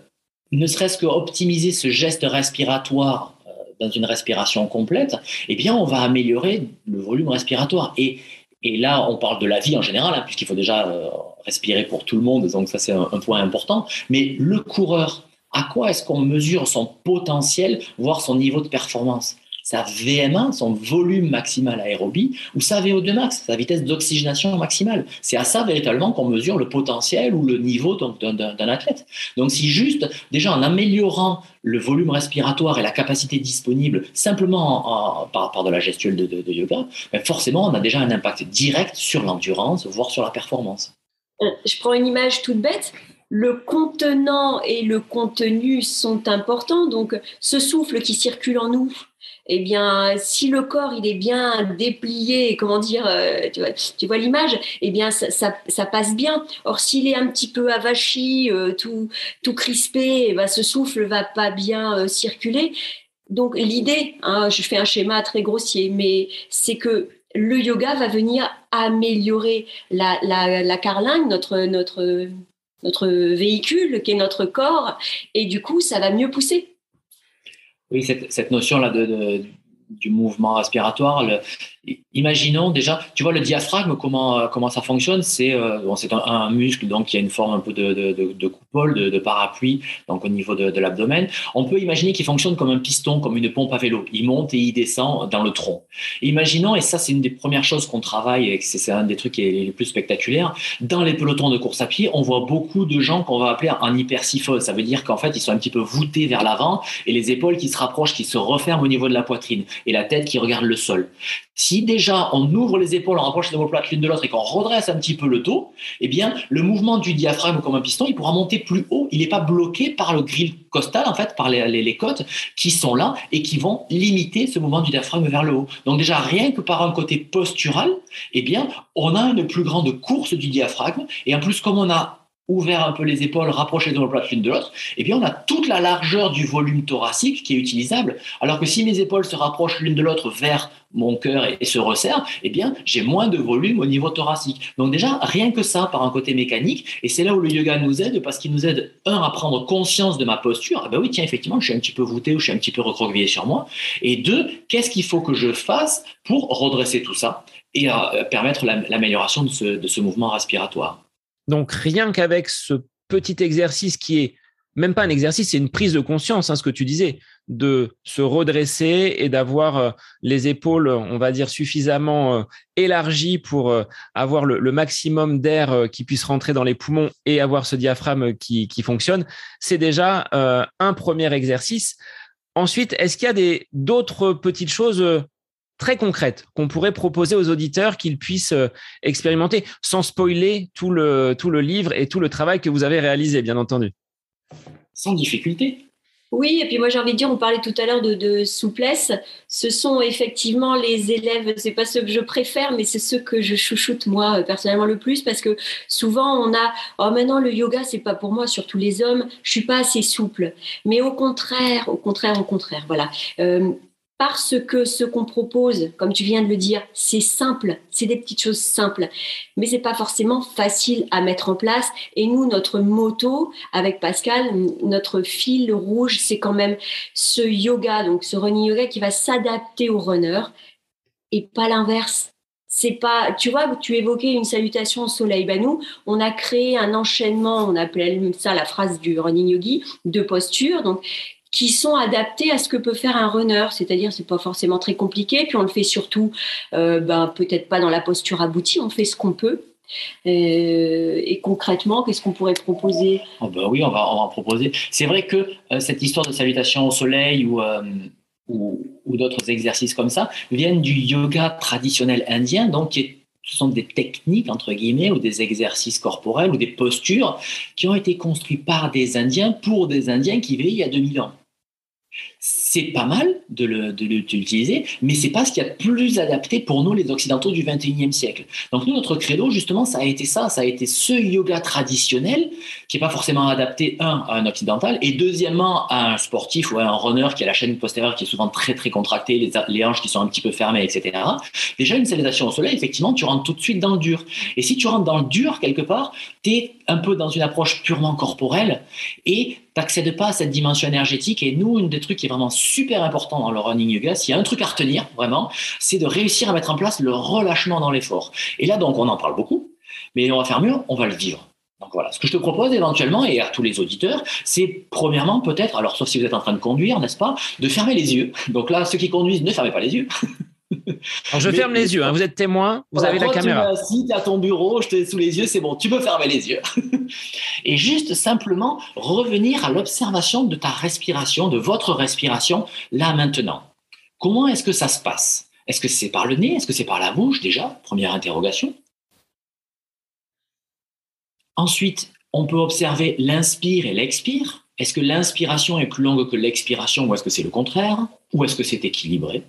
Speaker 3: ne serait-ce que optimiser ce geste respiratoire euh, dans une respiration complète, eh bien, on va améliorer le volume respiratoire. Et, là, on parle de la vie en général, hein, puisqu'il faut déjà euh, respirer pour tout le monde, donc ça c'est un point important. Mais le coureur à quoi est-ce qu'on mesure son potentiel, voire son niveau de performance? Sa VMA, son volume maximal aérobie, ou sa VO2 max, sa vitesse d'oxygénation maximale? C'est à ça véritablement qu'on mesure le potentiel ou le niveau d'un athlète. Donc si juste, déjà en améliorant le volume respiratoire et la capacité disponible simplement en, en, par rapport de la gestuelle de, yoga, ben forcément on a déjà un impact direct sur l'endurance, voire sur la performance.
Speaker 2: Je prends une image toute bête le contenant et le contenu sont importants. Donc, ce souffle qui circule en nous, eh bien, si le corps il est bien déplié, comment dire, euh, tu vois, l'image, eh bien, ça, passe bien. Or, s'il est un petit peu avachi, euh, tout, tout crispé, eh ben, ce souffle va pas bien euh, circuler. Donc, l'idée, hein, je fais un schéma très grossier, mais c'est que le yoga va venir améliorer la, la, la carlingue, notre, notre notre véhicule, qui est notre corps, et du coup, ça va mieux pousser.
Speaker 3: Oui, cette, cette notion-là de, du mouvement respiratoire, imaginons déjà, tu vois le diaphragme, comment, comment ça fonctionne C'est euh, un, muscle donc, qui a une forme un peu de, de, de coupole, de, de, parapluie, donc au niveau de, l'abdomen. On peut imaginer qu'il fonctionne comme un piston, comme une pompe à vélo. Il monte et il descend dans le tronc. Imaginons, et ça c'est une des premières choses qu'on travaille, et c'est un des trucs qui est les plus spectaculaires, dans les pelotons de course à pied, on voit beaucoup de gens qu'on va appeler en hypersyphose. Ça veut dire qu'en fait, ils sont un petit peu voûtés vers l'avant et les épaules qui se rapprochent, qui se referment au niveau de la poitrine et la tête qui regarde le sol. Si déjà on ouvre les épaules, on rapproche les omoplates l'une de l'autre et qu'on redresse un petit peu le dos, eh bien le mouvement du diaphragme comme un piston, il pourra monter plus haut. Il n'est pas bloqué par le grill costal, en fait, par les, côtes qui sont là et qui vont limiter ce mouvement du diaphragme vers le haut. Donc déjà rien que par un côté postural, eh bien on a une plus grande course du diaphragme et en plus comme on a ouvert un peu les épaules, rapproché de l'omoplate l'une de l'autre, eh bien, on a toute la largeur du volume thoracique qui est utilisable. Alors que si mes épaules se rapprochent l'une de l'autre vers mon cœur et, se resserrent, eh bien, j'ai moins de volume au niveau thoracique. Donc déjà, rien que ça, par un côté mécanique, et c'est là où le yoga nous aide, parce qu'il nous aide, un, à prendre conscience de ma posture. Ah ben oui, tiens, effectivement, je suis un petit peu voûté ou je suis un petit peu recroquevillé sur moi. Et deux, qu'est-ce qu'il faut que je fasse pour redresser tout ça et à permettre l'amélioration de ce mouvement respiratoire?
Speaker 1: Donc rien qu'avec ce petit exercice qui est même pas un exercice, c'est une prise de conscience, hein, ce que tu disais, de se redresser et d'avoir euh, les épaules, on va dire, suffisamment euh, élargies pour euh, avoir le, maximum d'air qui puisse rentrer dans les poumons et avoir ce diaphragme qui, qui fonctionne. C'est déjà un premier exercice. Ensuite, est-ce qu'il y a d'autres petites choses très concrètes qu'on pourrait proposer aux auditeurs qu'ils puissent euh, expérimenter sans spoiler tout le, tout le livre et tout le travail que vous avez réalisé, bien entendu.
Speaker 3: Sans difficulté.
Speaker 2: Oui, et puis moi j'ai envie de dire, on parlait tout à l'heure de, souplesse. Ce sont effectivement les élèves, c'est pas ceux que je préfère, mais c'est ceux que je chouchoute moi euh, personnellement le plus parce que souvent on a, oh maintenant le yoga c'est pas pour moi, surtout les hommes, je suis pas assez souple. Mais au contraire, au contraire, au contraire, voilà. Euh, parce que ce qu'on propose, comme tu viens de le dire, c'est simple, c'est des petites choses simples, mais c'est pas forcément facile à mettre en place. Et nous, notre moto avec Pascal, notre fil rouge, c'est quand même ce yoga, donc ce running yoga qui va s'adapter au runner et pas l'inverse. C'est pas, tu vois, tu évoquais une salutation au soleil. Ben nous, on a créé un enchaînement, on appelle ça la phrase du running yogi, de postures. Donc, qui sont adaptés à ce que peut faire un runner, c'est-à-dire c'est pas forcément très compliqué, puis on le fait surtout, euh, ben, peut-être pas dans la posture aboutie, on fait ce qu'on peut. Euh, et concrètement, qu'est-ce qu'on pourrait proposer?
Speaker 3: Oh ben Oui, on va, en proposer. C'est vrai que euh, cette histoire de salutation au soleil ou, ou, d'autres exercices comme ça viennent du yoga traditionnel indien, donc ce sont des techniques, entre guillemets, ou des exercices corporels ou des postures qui ont été construits par des Indiens pour des Indiens qui vivaient il y a 2000 ans c'est pas mal de l'utiliser, mais c'est pas ce qui a plus adapté pour nous les occidentaux du 21e siècle. Donc nous notre credo justement ça a été ça, ça a été ce yoga traditionnel qui est pas forcément adapté un à un occidental et deuxièmement à un sportif ou à un runner qui a la chaîne postérieure qui est souvent très très contractée, les, hanches qui sont un petit peu fermées, etc. Déjà une salutation au soleil, effectivement tu rentres tout de suite dans le dur. Et si tu rentres dans le dur quelque part, tu es un peu dans une approche purement corporelle et n'accèdes pas à cette dimension énergétique. Et nous, une des qui est vraiment super important dans le running yoga, s'il y a un truc à retenir, vraiment, c'est de réussir à mettre en place le relâchement dans l'effort. Et là, donc, on en parle beaucoup, mais on va faire mieux, on va le vivre. Donc voilà, ce que je te propose éventuellement, et à tous les auditeurs, c'est premièrement peut-être, alors sauf si vous êtes en train de conduire, n'est-ce pas, de fermer les yeux. Donc là, ceux qui conduisent, ne fermez pas les yeux.
Speaker 1: Alors je ferme les yeux, hein. vous êtes témoin, vous avez la caméra.
Speaker 3: Si tu es à ton bureau, je t'ai sous les yeux, c'est bon, tu peux fermer les yeux. Et juste simplement revenir à l'observation de ta respiration, de votre respiration, là maintenant. Comment est-ce que ça se passe? Est-ce que c'est par le nez? Est-ce que c'est par la bouche déjà? Première interrogation. Ensuite, on peut observer l'inspire et l'expire. Est-ce que l'inspiration est plus longue que l'expiration ou est-ce que c'est le contraire? Ou est-ce que c'est équilibré?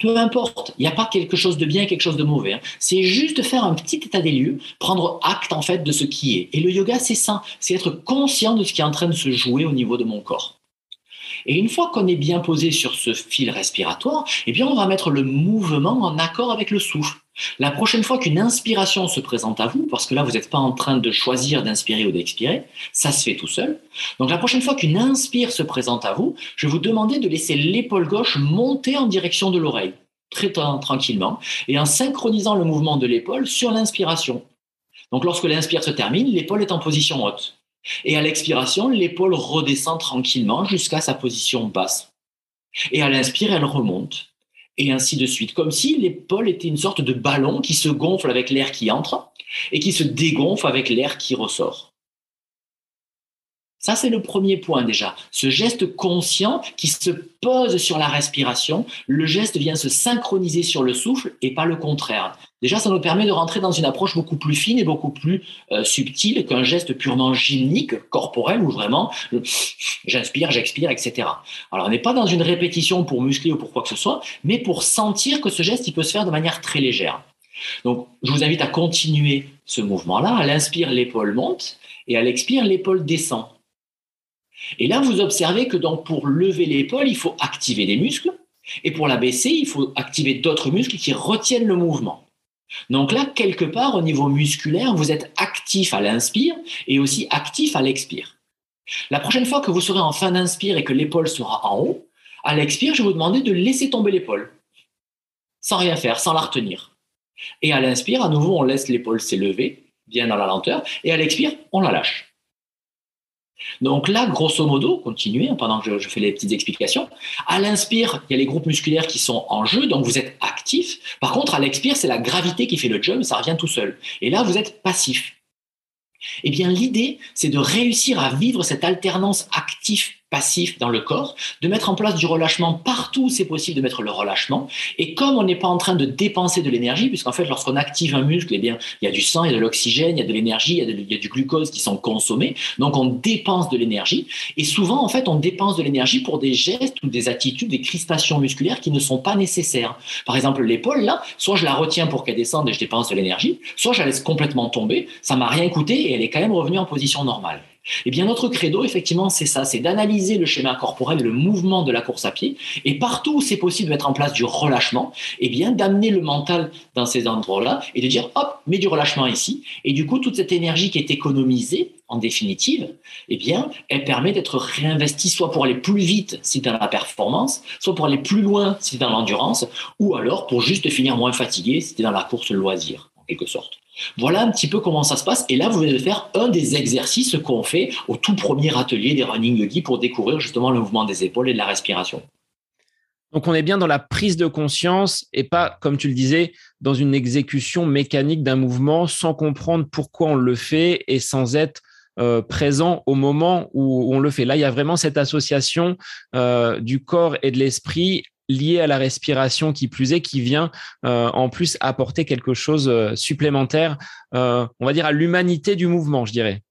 Speaker 3: Peu importe, il n'y a pas quelque chose de bien, quelque chose de mauvais. Hein. C'est juste faire un petit état des lieux, prendre acte en fait de ce qui est. Et le yoga, c'est ça, c'est être conscient de ce qui est en train de se jouer au niveau de mon corps. Et une fois qu'on est bien posé sur ce fil respiratoire, eh bien, on va mettre le mouvement en accord avec le souffle. La prochaine fois qu'une inspiration se présente à vous, parce que là, vous n'êtes pas en train de choisir d'inspirer ou d'expirer, ça se fait tout seul. Donc, la prochaine fois qu'une inspire se présente à vous, je vais vous demander de laisser l'épaule gauche monter en direction de l'oreille, très tranquillement, et en synchronisant le mouvement de l'épaule sur l'inspiration. Donc, lorsque l'inspire se termine, l'épaule est en position haute. Et à l'expiration, l'épaule redescend tranquillement jusqu'à sa position basse. Et à l'inspire, elle remonte. Et ainsi de suite. Comme si l'épaule était une sorte de ballon qui se gonfle avec l'air qui entre et qui se dégonfle avec l'air qui ressort. Ça, c'est le premier point déjà. Ce geste conscient qui se pose sur la respiration, le geste vient se synchroniser sur le souffle et pas le contraire. Déjà, ça nous permet de rentrer dans une approche beaucoup plus fine et beaucoup plus euh, subtile qu'un geste purement gymnique, corporel, où vraiment j'inspire, j'expire, etc. Alors, on n'est pas dans une répétition pour muscler ou pour quoi que ce soit, mais pour sentir que ce geste, il peut se faire de manière très légère. Donc, je vous invite à continuer ce mouvement-là. À l'inspire, l'épaule monte et à l'expire, l'épaule descend. Et là, vous observez que pour lever l'épaule, il faut activer des muscles et pour la baisser, il faut activer d'autres muscles qui retiennent le mouvement. Donc là, quelque part, au niveau musculaire, vous êtes actif à l'inspire et aussi actif à l'expire. La prochaine fois que vous serez en fin d'inspire et que l'épaule sera en haut, à l'expire, je vais vous demander de laisser tomber l'épaule, sans rien faire, sans la retenir. Et à l'inspire, à nouveau, on laisse l'épaule s'élever, bien dans la lenteur, et à l'expire, on la lâche. Donc là, grosso modo, continuez hein, pendant que je, fais les petites explications. À l'inspire, il y a les groupes musculaires qui sont en jeu, donc vous êtes actif. Par contre, à l'expire, c'est la gravité qui fait le jump, ça revient tout seul. Et là, vous êtes passif. Eh bien, l'idée, c'est de réussir à vivre cette alternance actif passif dans le corps, de mettre en place du relâchement partout où c'est possible de mettre le relâchement. Et comme on n'est pas en train de dépenser de l'énergie, puisqu'en fait, lorsqu'on active un muscle, eh bien, il y a du sang, il y a de l'oxygène, il y a de l'énergie, il, y a du glucose qui sont consommés. Donc, on dépense de l'énergie. Et souvent, en fait, on dépense de l'énergie pour des gestes ou des attitudes, des crispations musculaires qui ne sont pas nécessaires. Par exemple, l'épaule, là, soit je la retiens pour qu'elle descende et je dépense de l'énergie, soit je la laisse complètement tomber, ça m'a rien coûté et elle est quand même revenue en position normale. Eh bien, notre credo, effectivement, c'est ça, c'est d'analyser le schéma corporel, le mouvement de la course à pied, et partout où c'est possible de mettre en place du relâchement, eh bien, d'amener le mental dans ces endroits-là et de dire, hop, mets du relâchement ici. Et du coup, toute cette énergie qui est économisée, en définitive, eh bien, elle permet d'être réinvestie soit pour aller plus vite si dans la performance, soit pour aller plus loin si dans l'endurance, ou alors pour juste finir moins fatigué si dans la course loisir, en quelque sorte. Voilà un petit peu comment ça se passe. Et là, vous allez faire un des exercices qu'on fait au tout premier atelier des Running Yogi pour découvrir justement le mouvement des épaules et de la respiration.
Speaker 1: Donc, on est bien dans la prise de conscience et pas, comme tu le disais, dans une exécution mécanique d'un mouvement sans comprendre pourquoi on le fait et sans être euh, présent au moment où on le fait. Là, il y a vraiment cette association euh, du corps et de l'esprit lié à la respiration qui plus est, qui vient euh, en plus apporter quelque chose euh, supplémentaire, euh, on va dire, à l'humanité du mouvement, je dirais.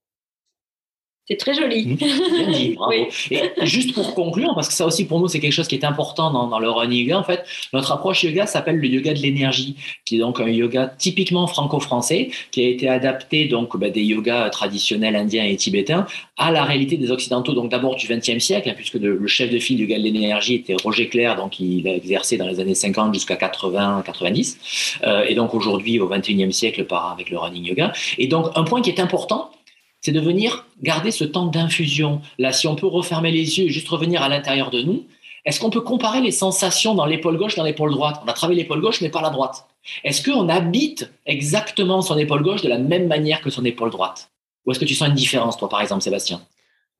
Speaker 2: C'est très joli. Mmh.
Speaker 3: Bien dit, bravo. Et juste pour conclure, parce que ça aussi pour nous c'est quelque chose qui est important dans, le running yoga, en fait, notre approche yoga s'appelle le yoga de l'énergie, qui est donc un yoga typiquement franco-français, qui a été adapté donc bah, des yogas traditionnels indiens et tibétains à la réalité des occidentaux, donc d'abord du XXe siècle, hein, puisque le chef de file du yoga de l'énergie était Roger Clair, donc il a exercé dans les années 50 jusqu'à 80-90, euh, et donc aujourd'hui au XXIe siècle par avec le running yoga. Et donc un point qui est important c'est de venir garder ce temps d'infusion. Là, si on peut refermer les yeux et juste revenir à l'intérieur de nous, est-ce qu'on peut comparer les sensations dans l'épaule gauche dans l'épaule droite? On a travaillé l'épaule gauche, mais pas la droite. Est-ce qu'on habite exactement son épaule gauche de la même manière que son épaule droite? Ou est-ce que tu sens une différence, toi, par exemple, Sébastien?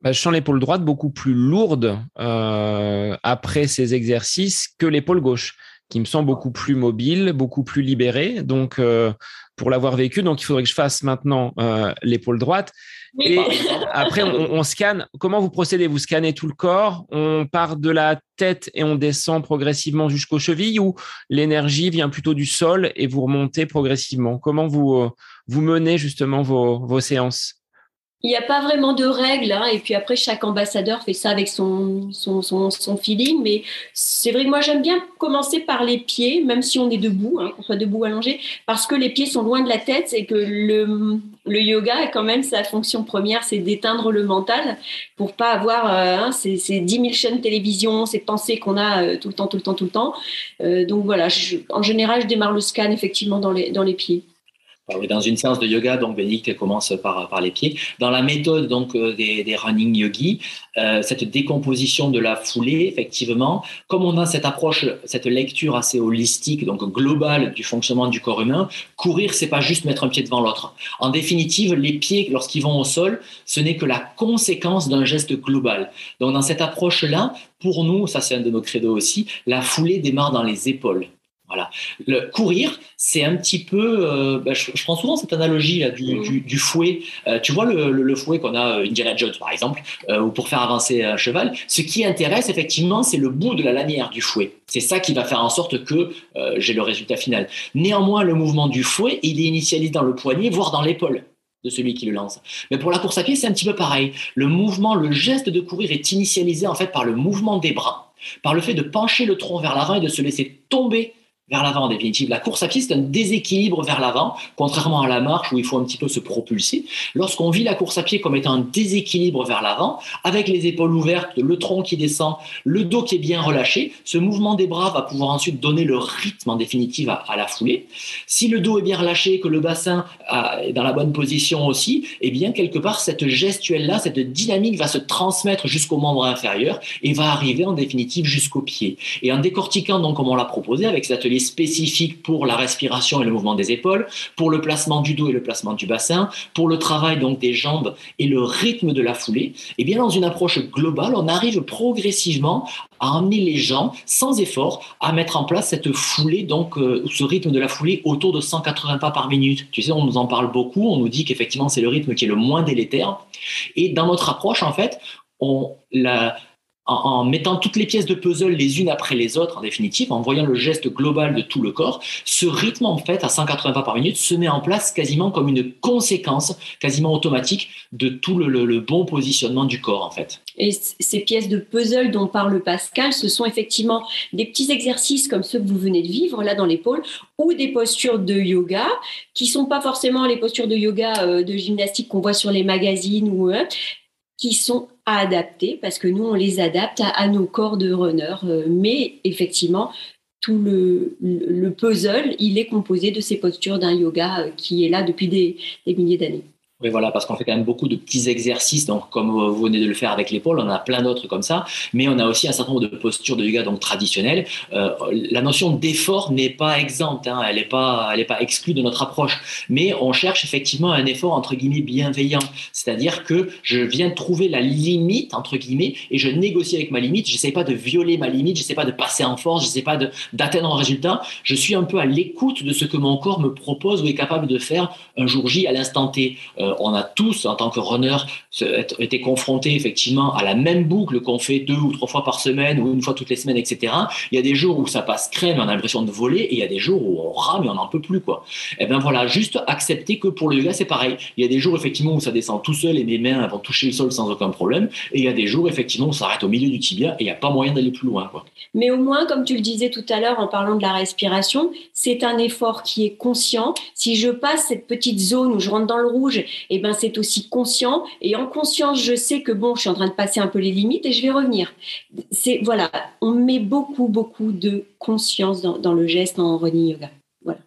Speaker 1: Bah, je sens l'épaule droite beaucoup plus lourde euh, après ces exercices que l'épaule gauche, qui me sent beaucoup plus mobile, beaucoup plus libérée. Donc, euh, pour l'avoir vécu. Donc, il faudrait que je fasse maintenant euh, l'épaule droite. Et après, on, scanne. Comment vous procédez? Vous scannez tout le corps On part de la tête et on descend progressivement jusqu'aux chevilles ou l'énergie vient plutôt du sol et vous remontez progressivement? Comment vous, euh, vous menez justement vos, vos séances?
Speaker 2: Il n'y a pas vraiment de règles, hein, et puis après, chaque ambassadeur fait ça avec son, son, son, feeling, mais c'est vrai que moi, j'aime bien commencer par les pieds, même si on est debout, hein, qu'on soit debout allongé, parce que les pieds sont loin de la tête et que le, le yoga, quand même, sa fonction première, c'est d'éteindre le mental pour pas avoir euh, hein, ces, ces 10 000 chaînes télévision, ces pensées qu'on a euh, tout le temps, tout le temps, tout le temps. Euh, donc voilà, en général, je démarre le scan effectivement dans les, dans les pieds
Speaker 3: dans une séance de yoga, donc Bénédicte commence par, par les pieds. Dans la méthode donc euh, des, des running yogis, euh, cette décomposition de la foulée, effectivement, comme on a cette approche, cette lecture assez holistique, donc globale du fonctionnement du corps humain, courir, c'est pas juste mettre un pied devant l'autre. En définitive, les pieds, lorsqu'ils vont au sol, ce n'est que la conséquence d'un geste global. Donc dans cette approche-là, pour nous, ça c'est un de nos credos aussi, la foulée démarre dans les épaules. Voilà. Le courir, c'est un petit peu. Euh, bah, je, prends souvent cette analogie là, du, du, fouet. Euh, tu vois le, le, fouet qu'on a euh, Indiana Jones par exemple, ou pour faire avancer un cheval. Ce qui intéresse effectivement, c'est le bout de la lanière du fouet. C'est ça qui va faire en sorte que j'ai le résultat final. Néanmoins, le mouvement du fouet, il est initialisé dans le poignet, voire dans l'épaule de celui qui le lance. Mais pour la course à pied, c'est un petit peu pareil. Le mouvement, le geste de courir est initialisé en fait par le mouvement des bras, par le fait de pencher le tronc vers l'avant et de se laisser tomber vers l'avant en définitive. La course à pied, c'est un déséquilibre vers l'avant, contrairement à la marche où il faut un petit peu se propulser. Lorsqu'on vit la course à pied comme étant un déséquilibre vers l'avant, avec les épaules ouvertes, le tronc qui descend, le dos qui est bien relâché, ce mouvement des bras va pouvoir ensuite donner le rythme en définitive à, la foulée. Si le dos est bien relâché, que le bassin est dans la bonne position aussi, eh bien quelque part cette gestuelle-là, cette dynamique va se transmettre jusqu'au membre inférieur et va arriver en définitive jusqu'au pied. Et en décortiquant donc comme on l'a proposé avec cet atelier spécifique pour la respiration et le mouvement des épaules, pour le placement du dos et le placement du bassin, pour le travail donc des jambes et le rythme de la foulée, et eh bien dans une approche globale, on arrive progressivement à emmener les gens sans effort à mettre en place cette foulée, donc euh, ce rythme de la foulée autour de 180 pas par minute. Tu sais, on nous en parle beaucoup, on nous dit qu'effectivement c'est le rythme qui est le moins délétère. Et dans notre approche, en fait, on, la, en, mettant toutes les pièces de puzzle les unes après les autres, en définitive, en voyant le geste global de tout le corps, ce rythme, en fait, à 180 pas par minute, se met en place quasiment comme une conséquence quasiment automatique de tout le, bon positionnement du corps, en fait.
Speaker 2: Et ces pièces de puzzle dont parle Pascal, ce sont effectivement des petits exercices comme ceux que vous venez de vivre là dans l'épaule, ou des postures de yoga qui sont pas forcément les postures de yoga euh, de gymnastique qu'on voit sur les magazines ou euh, qui sont adaptés parce que nous, on les adapte à, nos corps de runner. Euh, mais effectivement, tout le, puzzle, il est composé de ces postures d'un yoga euh, qui est là depuis des milliers d'années.
Speaker 3: Oui, voilà, parce qu'on fait quand même beaucoup de petits exercices, donc comme vous venez de le faire avec l'épaule, on a plein d'autres comme ça, mais on a aussi un certain nombre de postures de yoga donc traditionnelles. Euh, la notion d'effort n'est pas exempte, hein, elle n'est pas, elle est pas exclue de notre approche, mais on cherche effectivement un effort entre guillemets bienveillant, c'est-à-dire que je viens trouver la limite entre guillemets et je négocie avec ma limite. Je sais pas de violer ma limite, je sais pas de passer en force, je sais pas d'atteindre un résultat. Je suis un peu à l'écoute de ce que mon corps me propose ou est capable de faire un jour J à l'instant T. Euh, euh, on a tous, en tant que runner, été confrontés effectivement à la même boucle qu'on fait deux ou trois fois par semaine ou une fois toutes les semaines, etc. Il y a des jours où ça passe crème, on a l'impression de voler, et il y a des jours où on rame et on n'en peut plus, quoi. Et eh bien voilà, juste accepter que pour le yoga, c'est pareil. Il y a des jours effectivement où ça descend tout seul et mes mains vont toucher le sol sans aucun problème, et il y a des jours effectivement où ça arrête au milieu du tibia et il n'y a pas moyen d'aller plus loin, quoi.
Speaker 2: Mais au moins, comme tu le disais tout à l'heure en parlant de la respiration, c'est un effort qui est conscient. Si je passe cette petite zone où je rentre dans le rouge et eh ben c'est aussi conscient. Et en conscience, je sais que bon, je suis en train de passer un peu les limites et je vais revenir. C'est voilà, on met beaucoup beaucoup de conscience dans, le geste en running yoga. Voilà.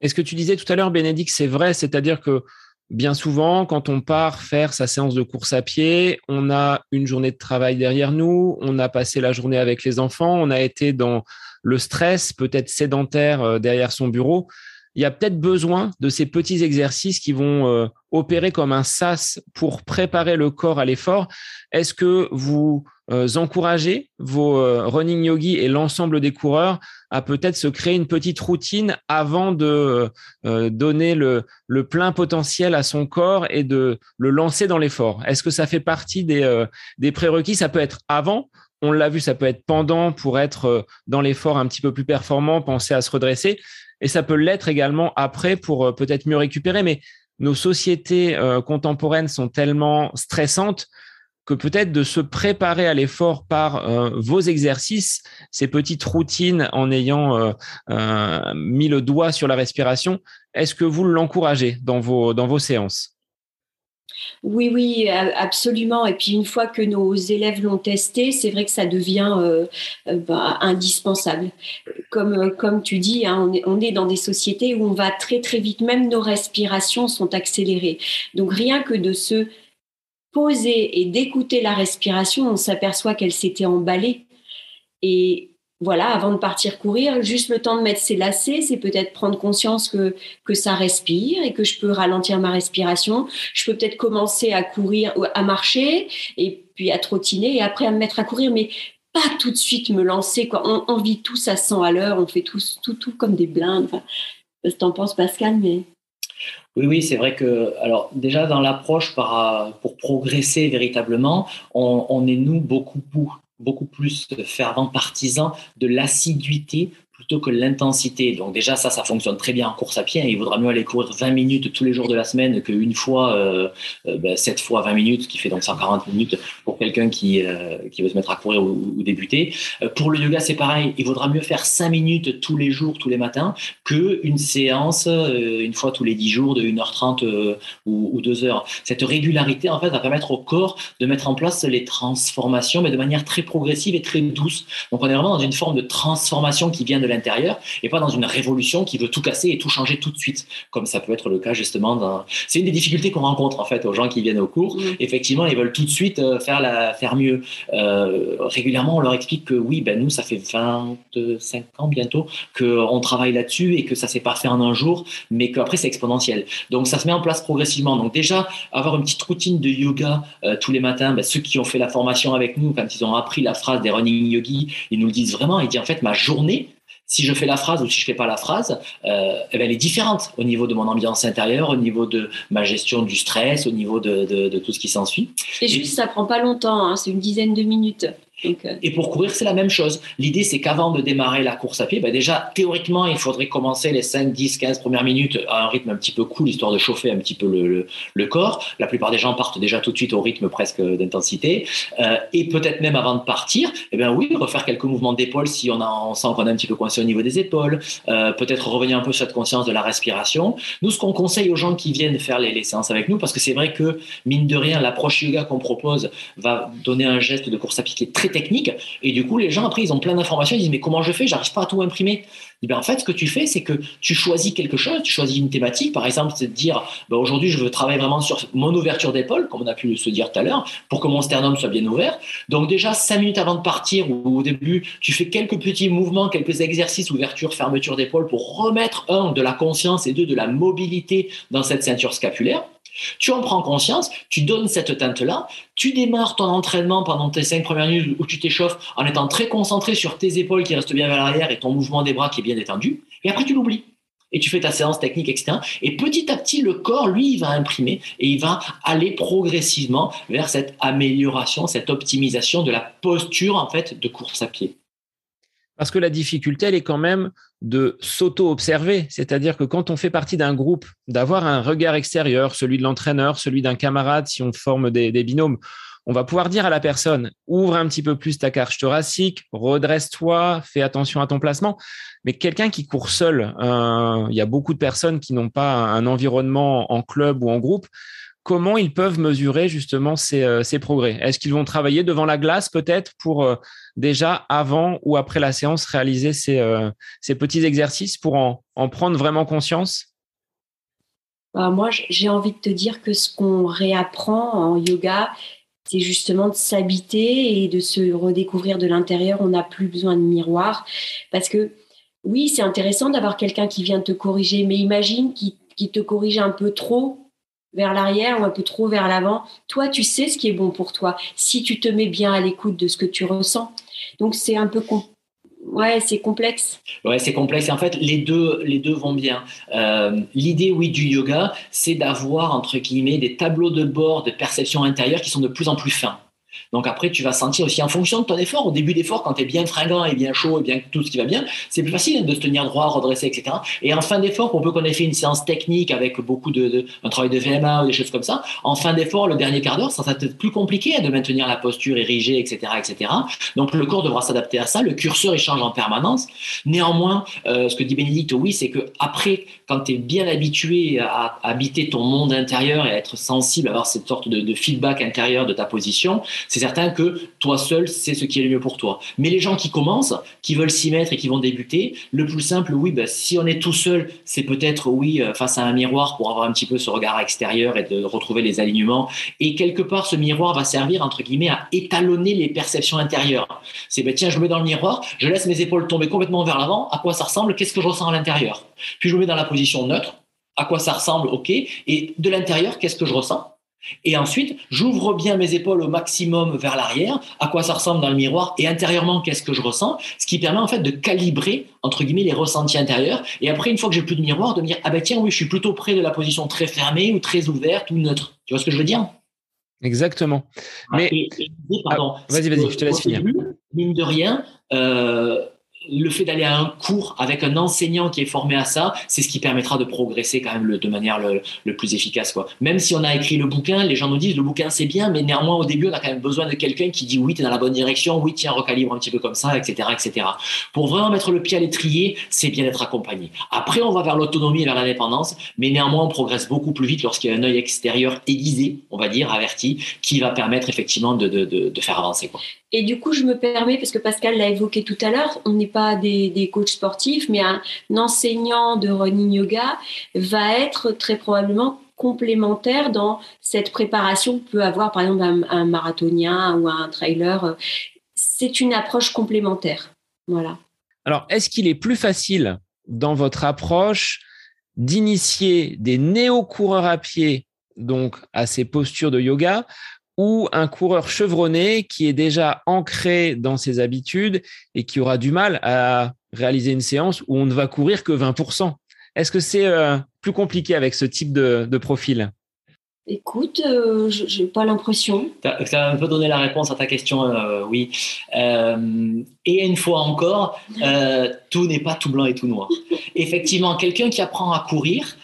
Speaker 1: Est-ce que tu disais tout à l'heure, Bénédicte, c'est vrai, c'est-à-dire que bien souvent, quand on part faire sa séance de course à pied, on a une journée de travail derrière nous, on a passé la journée avec les enfants, on a été dans le stress, peut-être sédentaire euh, derrière son bureau il y a peut-être besoin de ces petits exercices qui vont euh, opérer comme un sas pour préparer le corps à l'effort. Est-ce que vous euh, encouragez vos euh, running yogis et l'ensemble des coureurs à peut-être se créer une petite routine avant de donner le, plein potentiel à son corps et de le lancer dans l'effort? Est-ce que ça fait partie des, des prérequis? Ça peut être avant on l'a vu, ça peut être pendant pour être dans l'effort un petit peu plus performant, penser à se redresser et ça peut l'être également après pour euh, peut-être mieux récupérer. Mais nos sociétés euh, contemporaines sont tellement stressantes que peut-être de se préparer à l'effort par euh, vos exercices, ces petites routines en ayant mis le doigt sur la respiration, est-ce que vous l'encouragez dans vos séances?
Speaker 2: Oui, oui, absolument. Et puis une fois que nos élèves l'ont testé, c'est vrai que ça devient euh, euh, bah, indispensable. Comme, euh, comme tu dis, hein, on, est, on, est, dans des sociétés où on va très très vite, même nos respirations sont accélérées. Donc rien que de se poser et d'écouter la respiration, on s'aperçoit qu'elle s'était emballée. Et voilà, avant de partir courir, juste le temps de mettre ses lacets, c'est peut-être prendre conscience que, que ça respire et que je peux ralentir ma respiration. Je peux peut-être commencer à courir, à marcher et puis à trottiner et après à me mettre à courir, mais pas tout de suite me lancer. Quoi. On, vit tous à 100 à l'heure, on fait tous, tout, tout comme des blindes. Enfin, T'en penses, Pascal, mais...
Speaker 3: Oui, oui, c'est vrai que, alors déjà dans l'approche pour progresser véritablement, on, on est nous beaucoup, beaucoup plus fervent partisan de l'assiduité plutôt que l'intensité. Donc déjà, ça, ça fonctionne très bien en course à pied. Il vaudra mieux aller courir 20 minutes tous les jours de la semaine qu'une fois, euh, euh ben, 7 fois 20 minutes, qui fait donc 140 minutes pour quelqu'un qui, euh, qui veut se mettre à courir ou, débuter. Euh, pour le yoga, c'est pareil. Il vaudra mieux faire 5 minutes tous les jours, tous les matins, qu'une séance une fois tous les 10 jours de 1h30 ou, ou 2 h Cette régularité, en fait, va permettre au corps de mettre en place les transformations, mais de manière très progressive et très douce. Donc on est vraiment dans une forme de transformation qui vient de l'intérieur et pas dans une révolution qui veut tout casser et tout changer tout de suite, comme ça peut être le cas justement dans. C'est une des difficultés qu'on rencontre en fait aux gens qui viennent au cours. Mmh. Effectivement, ils veulent tout de suite euh, faire, la, faire mieux. Euh, régulièrement, on leur explique que oui, ben nous, ça fait 25 ans bientôt qu'on travaille là-dessus et que ça s'est pas fait en un jour, mais qu'après c'est exponentiel. Donc ça se met en place progressivement. Donc déjà, avoir une petite routine de yoga euh, tous les matins, ben, ceux qui ont fait la formation avec nous, quand ils ont appris la phrase des running yogis, ils nous le disent vraiment. Ils disent en fait, ma journée, si je fais la phrase ou si je fais pas la phrase, euh, eh ben, elle est différente au niveau de mon ambiance intérieure, au niveau de ma gestion du stress, au niveau de tout ce qui s'ensuit.
Speaker 2: Et juste, ça prend pas longtemps, hein, c'est une dizaine de minutes.
Speaker 3: Et pour courir, c'est la même chose. L'idée, c'est qu'avant de démarrer la course à pied, ben déjà, théoriquement, il faudrait commencer les 5, 10, 15 premières minutes à un rythme un petit peu cool, histoire de chauffer un petit peu le, corps. La plupart des gens partent déjà tout de suite au rythme presque d'intensité. Euh, et peut-être même avant de partir, eh bien oui, refaire quelques mouvements d'épaule si on, a, on sent qu'on est un petit peu coincé au niveau des épaules. Euh, peut-être revenir un peu sur cette conscience de la respiration. Nous, ce qu'on conseille aux gens qui viennent faire les séances avec nous, parce que c'est vrai que, mine de rien, l'approche yoga qu'on propose va donner un geste de course à pied qui est très technique. Et du coup, les gens, après, ils ont plein d'informations. Ils disent, mais comment je fais? J'arrive pas à tout imprimer. Bien, en fait, ce que tu fais, c'est que tu choisis quelque chose, tu choisis une thématique. Par exemple, c'est de dire, ben, aujourd'hui, je veux travailler vraiment sur mon ouverture d'épaule, comme on a pu se dire tout à l'heure, pour que mon sternum soit bien ouvert. Donc, déjà, cinq minutes avant de partir ou au début, tu fais quelques petits mouvements, quelques exercices, ouverture, fermeture d'épaule pour remettre, un, de la conscience et deux, de la mobilité dans cette ceinture scapulaire. Tu en prends conscience, tu donnes cette teinte-là, tu démarres ton entraînement pendant tes cinq premières minutes où tu t'échauffes en étant très concentré sur tes épaules qui restent bien vers l'arrière et ton mouvement des bras qui est bien étendu, et après tu l'oublies. Et tu fais ta séance technique, etc. Et petit à petit, le corps, lui, il va imprimer et il va aller progressivement vers cette amélioration, cette optimisation de la posture, en fait, de course à pied.
Speaker 1: Parce que la difficulté, elle est quand même de s'auto-observer. C'est-à-dire que quand on fait partie d'un groupe, d'avoir un regard extérieur, celui de l'entraîneur, celui d'un camarade, si on forme des, binômes, on va pouvoir dire à la personne, ouvre un petit peu plus ta cage thoracique, redresse-toi, fais attention à ton placement. Mais quelqu'un qui court seul, euh, il y a beaucoup de personnes qui n'ont pas un environnement en club ou en groupe comment ils peuvent mesurer justement ces, euh, ces progrès. Est-ce qu'ils vont travailler devant la glace peut-être pour euh, déjà avant ou après la séance réaliser ces, euh, ces petits exercices pour en, en prendre vraiment conscience?
Speaker 2: Bah, Moi, j'ai envie de te dire que ce qu'on réapprend en yoga, c'est justement de s'habiter et de se redécouvrir de l'intérieur. On n'a plus besoin de miroir. Parce que oui, c'est intéressant d'avoir quelqu'un qui vient te corriger, mais imagine qu'il qui te corrige un peu trop vers l'arrière ou un peu trop vers l'avant. Toi, tu sais ce qui est bon pour toi si tu te mets bien à l'écoute de ce que tu ressens. Donc c'est un peu ouais, c'est complexe.
Speaker 3: Ouais, c'est complexe. Et en fait, les deux, vont bien. Euh, L'idée, oui, du yoga, c'est d'avoir entre guillemets des tableaux de bord de perception intérieure qui sont de plus en plus fins. Donc après, tu vas sentir aussi en fonction de ton effort. Au début d'effort, quand tu es bien fringant et bien chaud et bien tout ce qui va bien, c'est plus facile de se tenir droit, redresser, etc. Et en fin d'effort, on peut qu'on ait fait une séance technique avec beaucoup de, de, un travail de VMA ou des choses comme ça. En fin d'effort, le dernier quart d'heure, ça va être plus compliqué de maintenir la posture érigée, etc., etc. Donc le corps devra s'adapter à ça. Le curseur il change en permanence. Néanmoins, euh, ce que dit Bénédicte, oui, c'est que après, quand tu es bien habitué à, habiter ton monde intérieur et à être sensible, à avoir cette sorte de, de feedback intérieur de ta position, c'est certain que toi seul, c'est ce qui est le mieux pour toi. Mais les gens qui commencent, qui veulent s'y mettre et qui vont débuter, le plus simple, oui, ben, si on est tout seul, c'est peut-être, oui, euh, face à un miroir pour avoir un petit peu ce regard extérieur et de retrouver les alignements. Et quelque part, ce miroir va servir, entre guillemets, à étalonner les perceptions intérieures. C'est, ben, tiens, je me mets dans le miroir, je laisse mes épaules tomber complètement vers l'avant, à quoi ça ressemble, qu'est-ce que je ressens à l'intérieur? Puis je me mets dans la position neutre, à quoi ça ressemble, ok. Et de l'intérieur, qu'est-ce que je ressens? Et ensuite, j'ouvre bien mes épaules au maximum vers l'arrière, à quoi ça ressemble dans le miroir, et intérieurement, qu'est-ce que je ressens, ce qui permet en fait de calibrer, entre guillemets, les ressentis intérieurs. Et après, une fois que j'ai plus de miroir, de me dire, ah ben tiens, oui, je suis plutôt près de la position très fermée ou très ouverte ou neutre. Tu vois ce que je veux dire?
Speaker 1: Exactement. Mais,
Speaker 3: ah, pardon.
Speaker 1: Ah, vas-y, vas-y, je te laisse finir.
Speaker 3: Mine de rien, euh, le fait d'aller à un cours avec un enseignant qui est formé à ça, c'est ce qui permettra de progresser quand même de manière le, plus efficace. Quoi. Même si on a écrit le bouquin, les gens nous disent le bouquin c'est bien, mais néanmoins au début on a quand même besoin de quelqu'un qui dit oui, tu es dans la bonne direction, oui, tiens, recalibre un petit peu comme ça, etc. etc. Pour vraiment mettre le pied à l'étrier, c'est bien d'être accompagné. Après, on va vers l'autonomie et vers l'indépendance, mais néanmoins on progresse beaucoup plus vite lorsqu'il y a un œil extérieur aiguisé, on va dire, averti, qui va permettre effectivement de, de, de, faire avancer. Quoi.
Speaker 2: Et du coup, je me permets, parce que Pascal l'a évoqué tout à l'heure, on n'est pas des, coachs sportifs, mais un, enseignant de running yoga va être très probablement complémentaire dans cette préparation que peut avoir par exemple un, marathonien ou un trailer. C'est une approche complémentaire. Voilà.
Speaker 1: Alors, est-ce qu'il est plus facile dans votre approche d'initier des néo-coureurs à pied donc à ces postures de yoga ou un coureur chevronné qui est déjà ancré dans ses habitudes et qui aura du mal à réaliser une séance où on ne va courir que 20%. Est-ce que c'est euh, plus compliqué avec ce type de, profil?
Speaker 2: Écoute, euh, je n'ai pas l'impression.
Speaker 3: Tu as, un peu donné la réponse à ta question, euh, oui. et une fois encore, tout n'est pas tout blanc et tout noir. Effectivement, quelqu'un qui apprend à courir,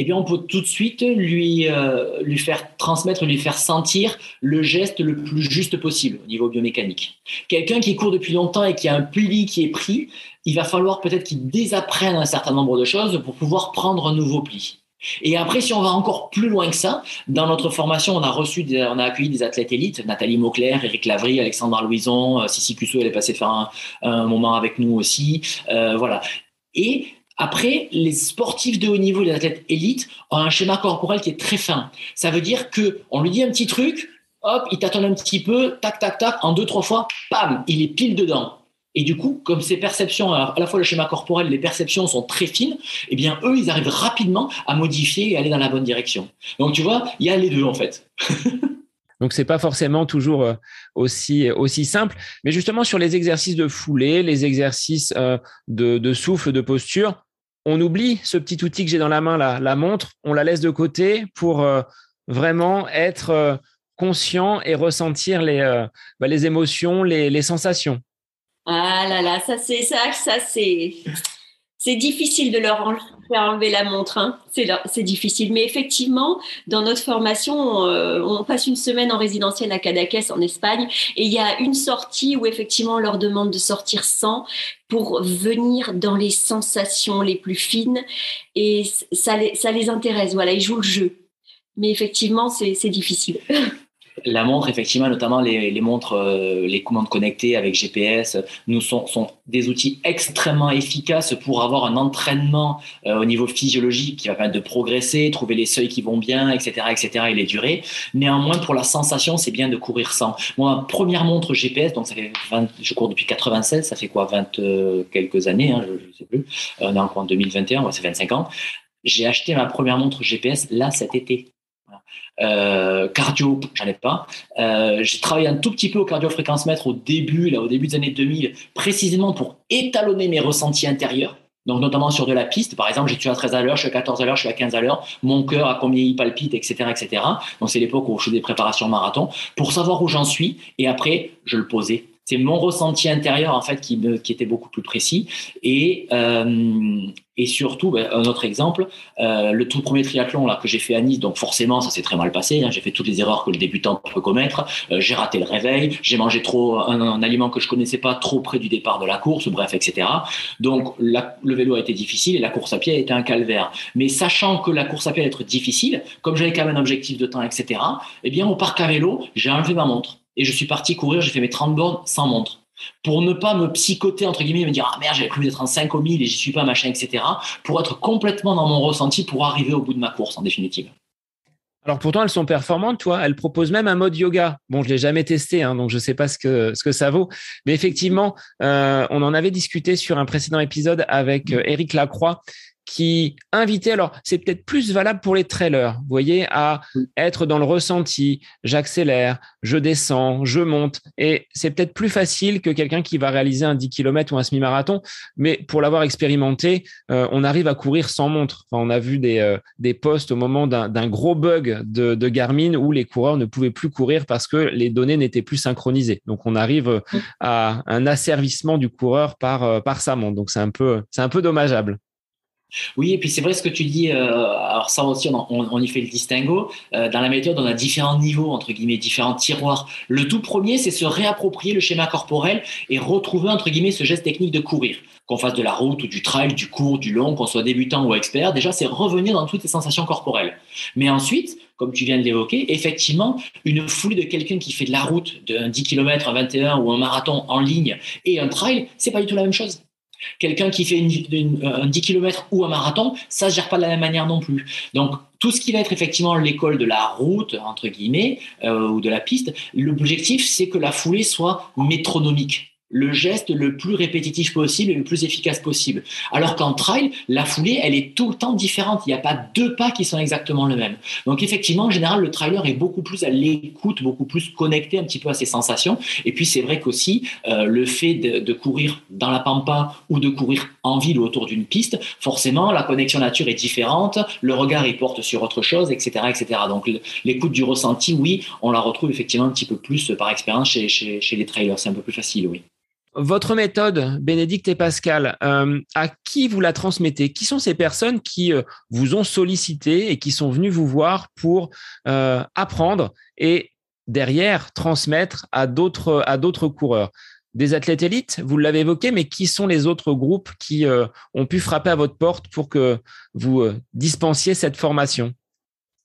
Speaker 3: eh bien, on peut tout de suite lui, euh, lui faire transmettre, lui faire sentir le geste le plus juste possible au niveau biomécanique. Quelqu'un qui court depuis longtemps et qui a un pli qui est pris, il va falloir peut-être qu'il désapprenne un certain nombre de choses pour pouvoir prendre un nouveau pli. Et après, si on va encore plus loin que ça, dans notre formation, on a reçu, on a accueilli des athlètes élites, Nathalie Mauclair, Eric Lavry, Alexandre Louison, euh, Sissi Cusso, elle est passée faire un, moment avec nous aussi, euh, voilà. Et après, les sportifs de haut niveau, les athlètes élites, ont un schéma corporel qui est très fin. Ça veut dire que on lui dit un petit truc, hop, il tâtonne un petit peu, tac, tac, tac, en deux, trois fois, pam, il est pile dedans. Et du coup, comme ces perceptions, à la fois le schéma corporel, les perceptions sont très fines, eh bien, eux, ils arrivent rapidement à modifier et aller dans la bonne direction. Donc, tu vois, il y a les deux, en fait.
Speaker 1: Donc c'est pas forcément toujours euh, aussi aussi simple, mais justement sur les exercices de foulée, les exercices euh, de, de souffle, de posture, on oublie ce petit outil que j'ai dans la main, la, montre, on la laisse de côté pour euh, vraiment être euh, conscient et ressentir les, euh, bah, les émotions, les, sensations.
Speaker 2: Ah là là, ça c'est ça, ça c'est c'est difficile de leur faire enlever la montre. Hein. C'est difficile. Mais effectivement, dans notre formation, on passe une semaine en résidentiel à Cadaqués en Espagne et il y a une sortie où effectivement on leur demande de sortir sans pour venir dans les sensations les plus fines et ça les, ça les intéresse. Voilà, ils jouent le jeu. Mais effectivement, c'est difficile.
Speaker 3: La montre, effectivement, notamment les, montres, euh, les commandes connectées avec GPS, nous sont, des outils extrêmement efficaces pour avoir un entraînement euh, au niveau physiologique qui va permettre de progresser, trouver les seuils qui vont bien, etc., etc., et les durées. Néanmoins, pour la sensation, c'est bien de courir sans. Moi, ma première montre GPS, donc ça fait 20, je cours depuis 96, ça fait quoi, 20 euh, quelques années, hein, je ne sais plus. On est encore en 2021, c'est 25 ans. J'ai acheté ma première montre GPS là cet été. Euh, cardio, j'en ai pas. Euh, j'ai travaillé un tout petit peu au cardio-fréquence mètre au début, là, au début des années 2000, précisément pour étalonner mes ressentis intérieurs. Donc, notamment sur de la piste, par exemple, je suis à 13 à l'heure, je suis à 14 à l'heure, je suis à 15 à l'heure, mon cœur, à combien il palpite, etc., etc. Donc, c'est l'époque où je fais des préparations marathon pour savoir où j'en suis et après, je le posais c'est mon ressenti intérieur en fait qui, me, qui était beaucoup plus précis. Et euh, et surtout ben, un autre exemple euh, le tout premier triathlon là que j'ai fait à Nice donc forcément ça s'est très mal passé hein, j'ai fait toutes les erreurs que le débutant peut commettre. Euh, j'ai raté le réveil j'ai mangé trop un, aliment que je connaissais pas trop près du départ de la course bref etc donc le vélo a été difficile et la course à pied a été un calvaire. Mais sachant que la course à pied allait être difficile comme j'avais quand même un objectif de temps etc eh bien au parc à vélo j'ai enlevé ma montre et je suis parti courir, j'ai fait mes 30 bornes sans montre. Pour ne pas me psychoter, entre guillemets, me dire Ah merde, j'avais prévu d'être en 5 au 1000 et j'y suis pas, machin, etc. Pour être complètement dans mon ressenti pour arriver au bout de ma course, en définitive.
Speaker 1: Alors pourtant, elles sont performantes, toi. Elles proposent même un mode yoga. Bon, je l'ai jamais testé, hein, donc je ne sais pas ce que ce que ça vaut. Mais effectivement, euh, on en avait discuté sur un précédent épisode avec Eric euh, Lacroix, qui invitait, alors c'est peut-être plus valable pour les trailers, vous voyez, à être dans le ressenti, j'accélère, je descends, je monte, et c'est peut-être plus facile que quelqu'un qui va réaliser un 10 km ou un semi-marathon, mais pour l'avoir expérimenté, euh, on arrive à courir sans montre. On a vu des, euh, des posts au moment d'un gros bug de, Garmin où les coureurs ne pouvaient plus courir parce que les données n'étaient plus synchronisées. Donc on arrive à un asservissement du coureur par, euh, par sa montre. Donc c'est un c'est un peu dommageable.
Speaker 3: Oui, et puis c'est vrai ce que tu dis. Euh, alors ça aussi, on, y fait le distinguo. Euh, dans la méthode, on a différents niveaux entre guillemets, différents tiroirs. Le tout premier, c'est se réapproprier le schéma corporel et retrouver entre guillemets ce geste technique de courir. Qu'on fasse de la route ou du trail, du court, du long, qu'on soit débutant ou expert, déjà c'est revenir dans toutes les sensations corporelles. Mais ensuite, comme tu viens de l'évoquer, effectivement, une foulée de quelqu'un qui fait de la route, d'un 10 km, un 21 ou un marathon en ligne et un trail, c'est pas du tout la même chose. Quelqu'un qui fait un 10 km ou un marathon, ça ne se gère pas de la même manière non plus. Donc, tout ce qui va être effectivement l'école de la route, entre guillemets, euh, ou de la piste, l'objectif, c'est que la foulée soit métronomique le geste le plus répétitif possible et le plus efficace possible. Alors qu'en trail, la foulée, elle est tout le temps différente. Il n'y a pas deux pas qui sont exactement le même. Donc effectivement, en général, le trailer est beaucoup plus à l'écoute, beaucoup plus connecté un petit peu à ses sensations. Et puis c'est vrai qu'aussi, euh, le fait de, courir dans la pampa ou de courir en ville ou autour d'une piste, forcément, la connexion nature est différente, le regard, il porte sur autre chose, etc. etc. Donc l'écoute du ressenti, oui, on la retrouve effectivement un petit peu plus par expérience chez, chez, chez les trailers. C'est un peu plus facile, oui.
Speaker 1: Votre méthode, Bénédicte et Pascal, euh, à qui vous la transmettez? Qui sont ces personnes qui euh, vous ont sollicité et qui sont venues vous voir pour euh, apprendre et derrière transmettre à d'autres à d'autres coureurs? Des athlètes élites, vous l'avez évoqué, mais qui sont les autres groupes qui ont pu frapper à votre porte pour que vous dispensiez cette formation?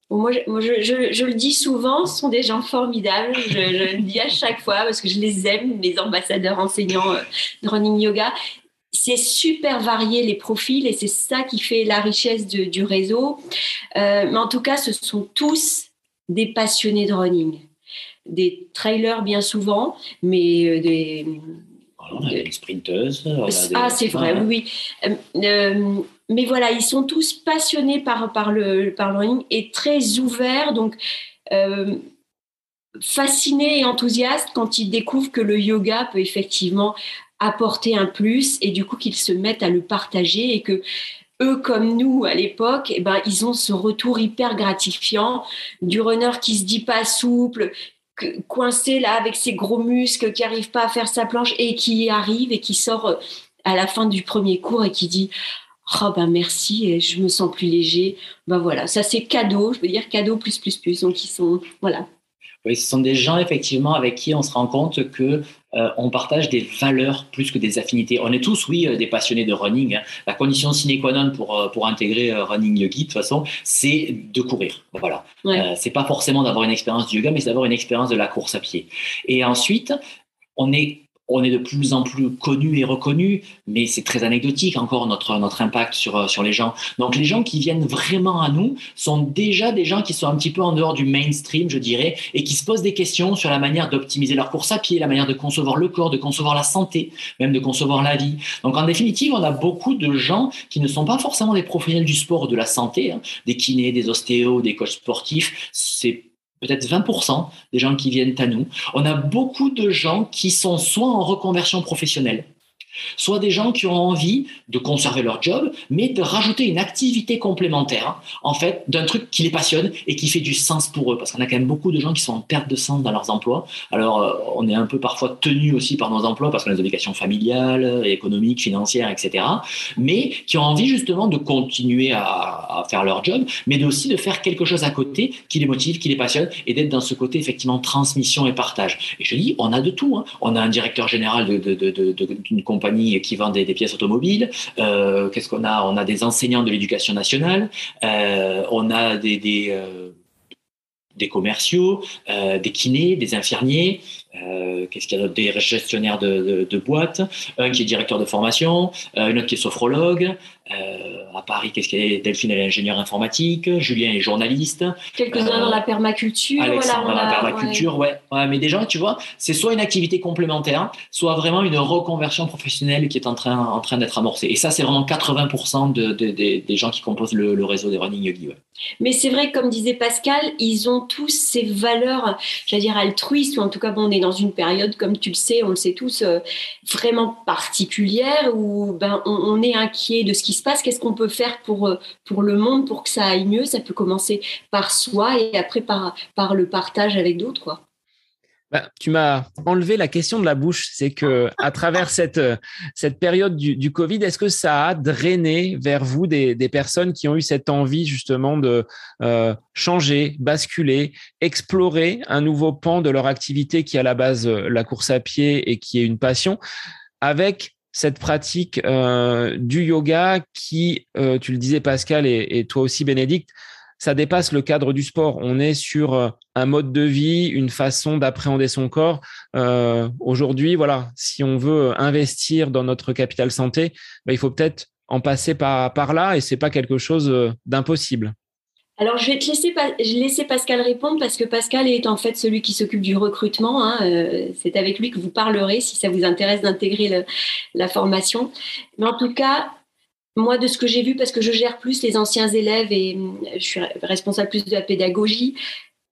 Speaker 2: Moi, je, le dis souvent, ce sont des gens formidables. Je, le dis à chaque fois parce que je les aime, mes ambassadeurs enseignants euh, de running yoga. C'est super varié les profils et c'est ça qui fait la richesse du réseau. Euh, mais en tout cas, ce sont tous des passionnés de running, des trailers bien souvent, mais euh, des
Speaker 3: on a des sprinteuses.
Speaker 2: Ah, c'est vrai, oui. Euh, mais voilà, ils sont tous passionnés par, par, le, par running et très ouverts, donc euh, fascinés et enthousiastes quand ils découvrent que le yoga peut effectivement apporter un plus et du coup qu'ils se mettent à le partager et que eux comme nous à l'époque, eh ben, ils ont ce retour hyper gratifiant du runner qui se dit pas souple, coincé là avec ses gros muscles, qui arrive pas à faire sa planche et qui arrive et qui sort euh, à la fin du premier cours et qui dit oh ben merci et je me sens plus léger. Ben voilà, ça c'est cadeau, je veux dire cadeau plus plus plus. Donc ils sont voilà.
Speaker 3: Oui, ce sont des gens effectivement avec qui on se rend compte que euh, on partage des valeurs plus que des affinités. On est tous, oui, euh, des passionnés de running. Hein. La condition sine qua non pour, euh, pour intégrer Running Yogi, de toute façon, c'est de courir. Voilà. Ouais. c'est pas forcément d'avoir une expérience du yoga, mais c'est d'avoir une expérience de la course à pied. Et ensuite, on est on est de plus en plus connu et reconnu, mais c'est très anecdotique encore notre, notre impact sur, sur les gens. Donc les gens qui viennent vraiment à nous sont déjà des gens qui sont un petit peu en dehors du mainstream, je dirais, et qui se posent des questions sur la manière d'optimiser leur course à pied, la manière de concevoir le corps, de concevoir la santé, même de concevoir la vie. Donc en définitive, on a beaucoup de gens qui ne sont pas forcément des professionnels du sport ou de la santé, hein, des kinés, des ostéos, des coachs sportifs. C'est peut-être 20% des gens qui viennent à nous. On a beaucoup de gens qui sont soit en reconversion professionnelle, soit des gens qui ont envie de conserver leur job, mais de rajouter une activité complémentaire, en fait, d'un truc qui les passionne et qui fait du sens pour eux. Parce qu'on a quand même beaucoup de gens qui sont en perte de sens dans leurs emplois. Alors, euh, on est un peu parfois tenu aussi par nos emplois parce qu'on a des obligations familiales, économiques, financières, etc. Mais qui ont envie justement de continuer à, faire leur job, mais aussi de faire quelque chose à côté qui les motive, qui les passionne et d'être dans ce côté effectivement transmission et partage. Et je dis, on a de tout. Hein. On a un directeur général d'une de, qui vendent des, pièces automobiles. Euh, qu'est-ce qu'on a? On a des enseignants de l'éducation nationale. Euh, on a des, des, euh, des commerciaux, des kinés, des infirmiers. Euh, qu'est-ce qu'il y a Des gestionnaires de, de, boîtes, un qui est directeur de formation, euh, une autre qui est sophrologue. Euh, à Paris, qu'est-ce qu'il y a? Delphine, elle est ingénieure informatique, Julien est journaliste.
Speaker 2: Quelques-uns dans la permaculture.
Speaker 3: Alexandre dans la permaculture, ouais. ouais. Mais déjà, tu vois, c'est soit une activité complémentaire, soit vraiment une reconversion professionnelle qui est en train, en train d'être amorcée. Et ça, c'est vraiment 80% de, des gens qui composent le, réseau des Running Yogi.
Speaker 2: Mais c'est vrai, comme disait Pascal, ils ont tous ces valeurs, j'allais dire altruistes, ou en tout cas, bon, on est dans une période, comme tu le sais, on le sait tous, euh, vraiment particulière où ben, on, est inquiet de ce qui se passe. Qu'est-ce qu'on peut faire pour, euh, le monde, pour que ça aille mieux? Ça peut commencer par soi et après par, par le partage avec d'autres, quoi.
Speaker 1: Bah, tu m'as enlevé la question de la bouche. C'est que à travers cette, cette période du, Covid, est-ce que ça a drainé vers vous des, personnes qui ont eu cette envie justement de euh, changer, basculer, explorer un nouveau pan de leur activité qui est à la base euh, la course à pied et qui est une passion, avec cette pratique euh, du yoga qui, tu le disais Pascal et toi aussi Bénédicte, ça dépasse le cadre du sport. On est sur euh, un mode de vie, une façon d'appréhender son corps. Euh, aujourd'hui, voilà, si on veut investir dans notre capital santé, bah, il faut peut-être en passer par, là et c'est pas quelque chose euh, d'impossible.
Speaker 2: Alors, je vais te laisser, laisser Pascal répondre parce que Pascal est en fait celui qui s'occupe du recrutement. Hein, c'est avec lui que vous parlerez si ça vous intéresse d'intégrer la formation. Mais en tout cas, moi, de ce que j'ai vu, parce que je gère plus les anciens élèves et euh, je suis responsable plus de la pédagogie,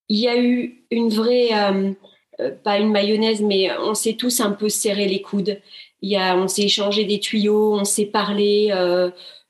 Speaker 2: il y a eu une vraie, euh, euh, pas une mayonnaise, mais on s'est tous un peu serré les coudes. Il y a, on s'est échangé des tuyaux, on s'est parlé.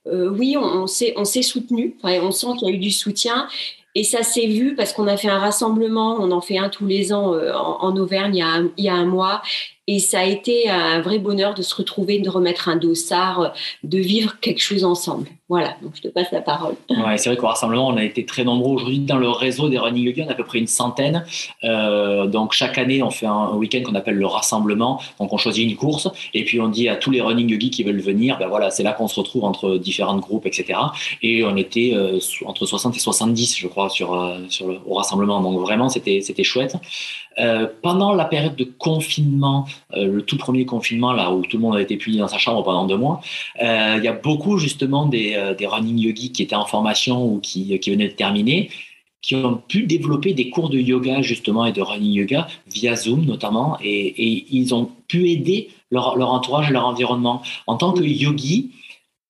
Speaker 2: oui, on, s'est, on s'est soutenu. on sent qu'il y a eu du soutien. Et ça s'est vu parce qu'on a fait un rassemblement, on en fait un tous les ans en, Auvergne il y a un mois. Et ça a été un vrai bonheur de se retrouver, de remettre un dossard, de vivre quelque chose ensemble. Voilà, donc je te passe la parole.
Speaker 3: Ouais, c'est vrai qu'au rassemblement, on a été très nombreux aujourd'hui dans le réseau des Running Yogi, on a à peu près une centaine. Euh, donc chaque année, on fait un, week-end qu'on appelle le rassemblement. Donc on choisit une course et puis on dit à tous les Running Yogi qui veulent venir, ben voilà, c'est là qu'on se retrouve entre différents groupes, etc. Et on était euh, entre 60 et 70, je crois, sur, euh, sur le, au rassemblement. Donc vraiment, c'était chouette. Euh, pendant la période de confinement, euh, le tout premier confinement, là où tout le monde a été puni dans sa chambre pendant deux mois, euh, il y a beaucoup justement des, des, running yogis qui étaient en formation ou qui, qui venaient de terminer qui ont pu développer des cours de yoga justement et de running yoga via Zoom notamment, et, ils ont pu aider leur, leur entourage, leur environnement. En tant que yogi,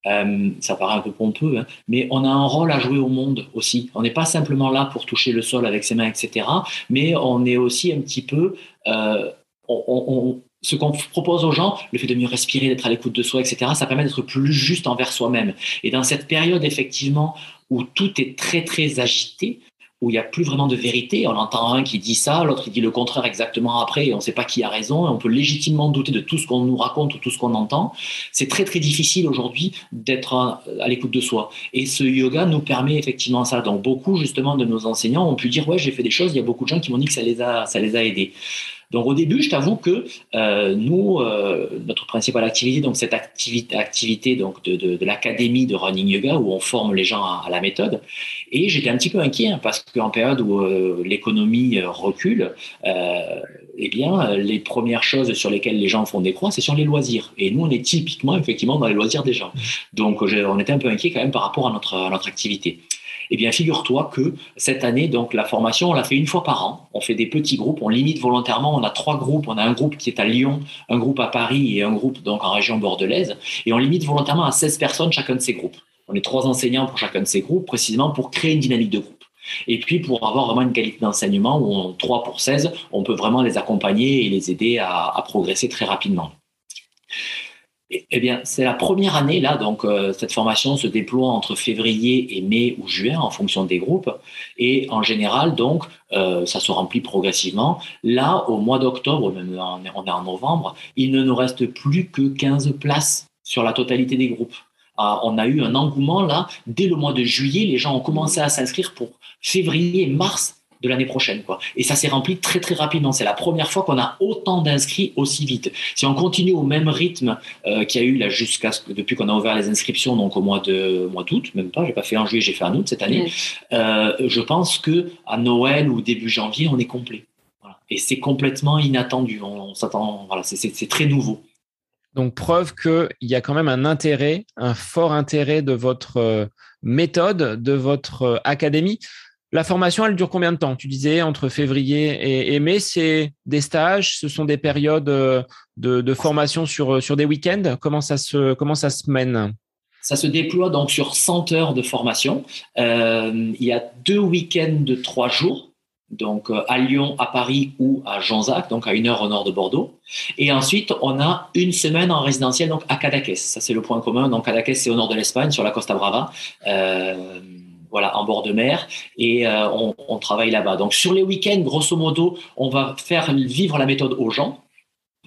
Speaker 3: euh, ça paraît un peu pompeux, hein, mais on a un rôle à jouer au monde aussi. On n'est pas simplement là pour toucher le sol avec ses mains, etc. Mais on est aussi un petit peu... Euh, on, ce qu'on propose aux gens, le fait de mieux respirer, d'être à l'écoute de soi, etc., ça permet d'être plus juste envers soi-même. Et dans cette période, effectivement, où tout est très, très agité, où il n'y a plus vraiment de vérité. On entend un qui dit ça, l'autre qui dit le contraire exactement après, et on ne sait pas qui a raison, et on peut légitimement douter de tout ce qu'on nous raconte ou tout ce qu'on entend. C'est très très difficile aujourd'hui d'être à l'écoute de soi. Et ce yoga nous permet effectivement ça. Donc beaucoup justement de nos enseignants ont pu dire ouais j'ai fait des choses. Il y a beaucoup de gens qui m'ont dit que ça les a ça les a aidés. Donc au début, je t'avoue que euh, nous, euh, notre principale activité, donc cette activité, donc de, de, l'académie de running yoga où on forme les gens à, la méthode, et j'étais un petit peu inquiet hein, parce qu'en période où euh, l'économie recule, eh bien les premières choses sur lesquelles les gens font des croix, c'est sur les loisirs. Et nous, on est typiquement effectivement dans les loisirs des gens. Donc on était un peu inquiet quand même par rapport à notre, à notre activité. Eh bien, figure-toi que cette année, donc la formation, on la fait une fois par an. On fait des petits groupes, on limite volontairement. On a trois groupes. On a un groupe qui est à Lyon, un groupe à Paris et un groupe donc en région bordelaise. Et on limite volontairement à 16 personnes chacun de ces groupes. On est trois enseignants pour chacun de ces groupes, précisément pour créer une dynamique de groupe. Et puis, pour avoir vraiment une qualité d'enseignement où on, 3 pour 16, on peut vraiment les accompagner et les aider à progresser très rapidement. Eh bien, c'est la première année, là, donc euh, cette formation se déploie entre février et mai ou juin en fonction des groupes. Et en général, donc, euh, ça se remplit progressivement. Là, au mois d'octobre, on est en novembre, il ne nous reste plus que 15 places sur la totalité des groupes. Ah, on a eu un engouement là. Dès le mois de juillet, les gens ont commencé à s'inscrire pour février mars de l'année prochaine. Quoi. Et ça s'est rempli très très rapidement. C'est la première fois qu'on a autant d'inscrits aussi vite. Si on continue au même rythme euh, qu'il y a eu là jusqu'à depuis qu'on a ouvert les inscriptions, donc au mois de mois d'août, même pas, j'ai pas fait en juillet, j'ai fait en août cette année. Euh, je pense que à Noël ou début janvier, on est complet. Et c'est complètement inattendu. On, s'attend, voilà, c'est très nouveau.
Speaker 1: Donc, preuve qu'il y a quand même un intérêt, un fort intérêt de votre euh, méthode, de votre académie. La formation, elle dure combien de temps? Tu disais entre février et, mai, c'est des stages, ce sont des périodes euh, de, formation sur, sur des week-ends? Comment ça se, comment ça se mène?
Speaker 3: Ça se déploie donc sur 100 heures de formation. il y a deux week-ends de trois jours donc euh, à Lyon, à Paris ou à Jonzac, donc à une heure au nord de Bordeaux. Et ensuite, on a une semaine en résidentiel, donc à Cadaqués. Ça, c'est le point commun. Donc Cadaqués, c'est au nord de l'Espagne, sur la Costa Brava. Euh, voilà, en bord de mer, et euh, on, travaille là-bas. Donc sur les week-ends, grosso modo, on va faire vivre la méthode aux gens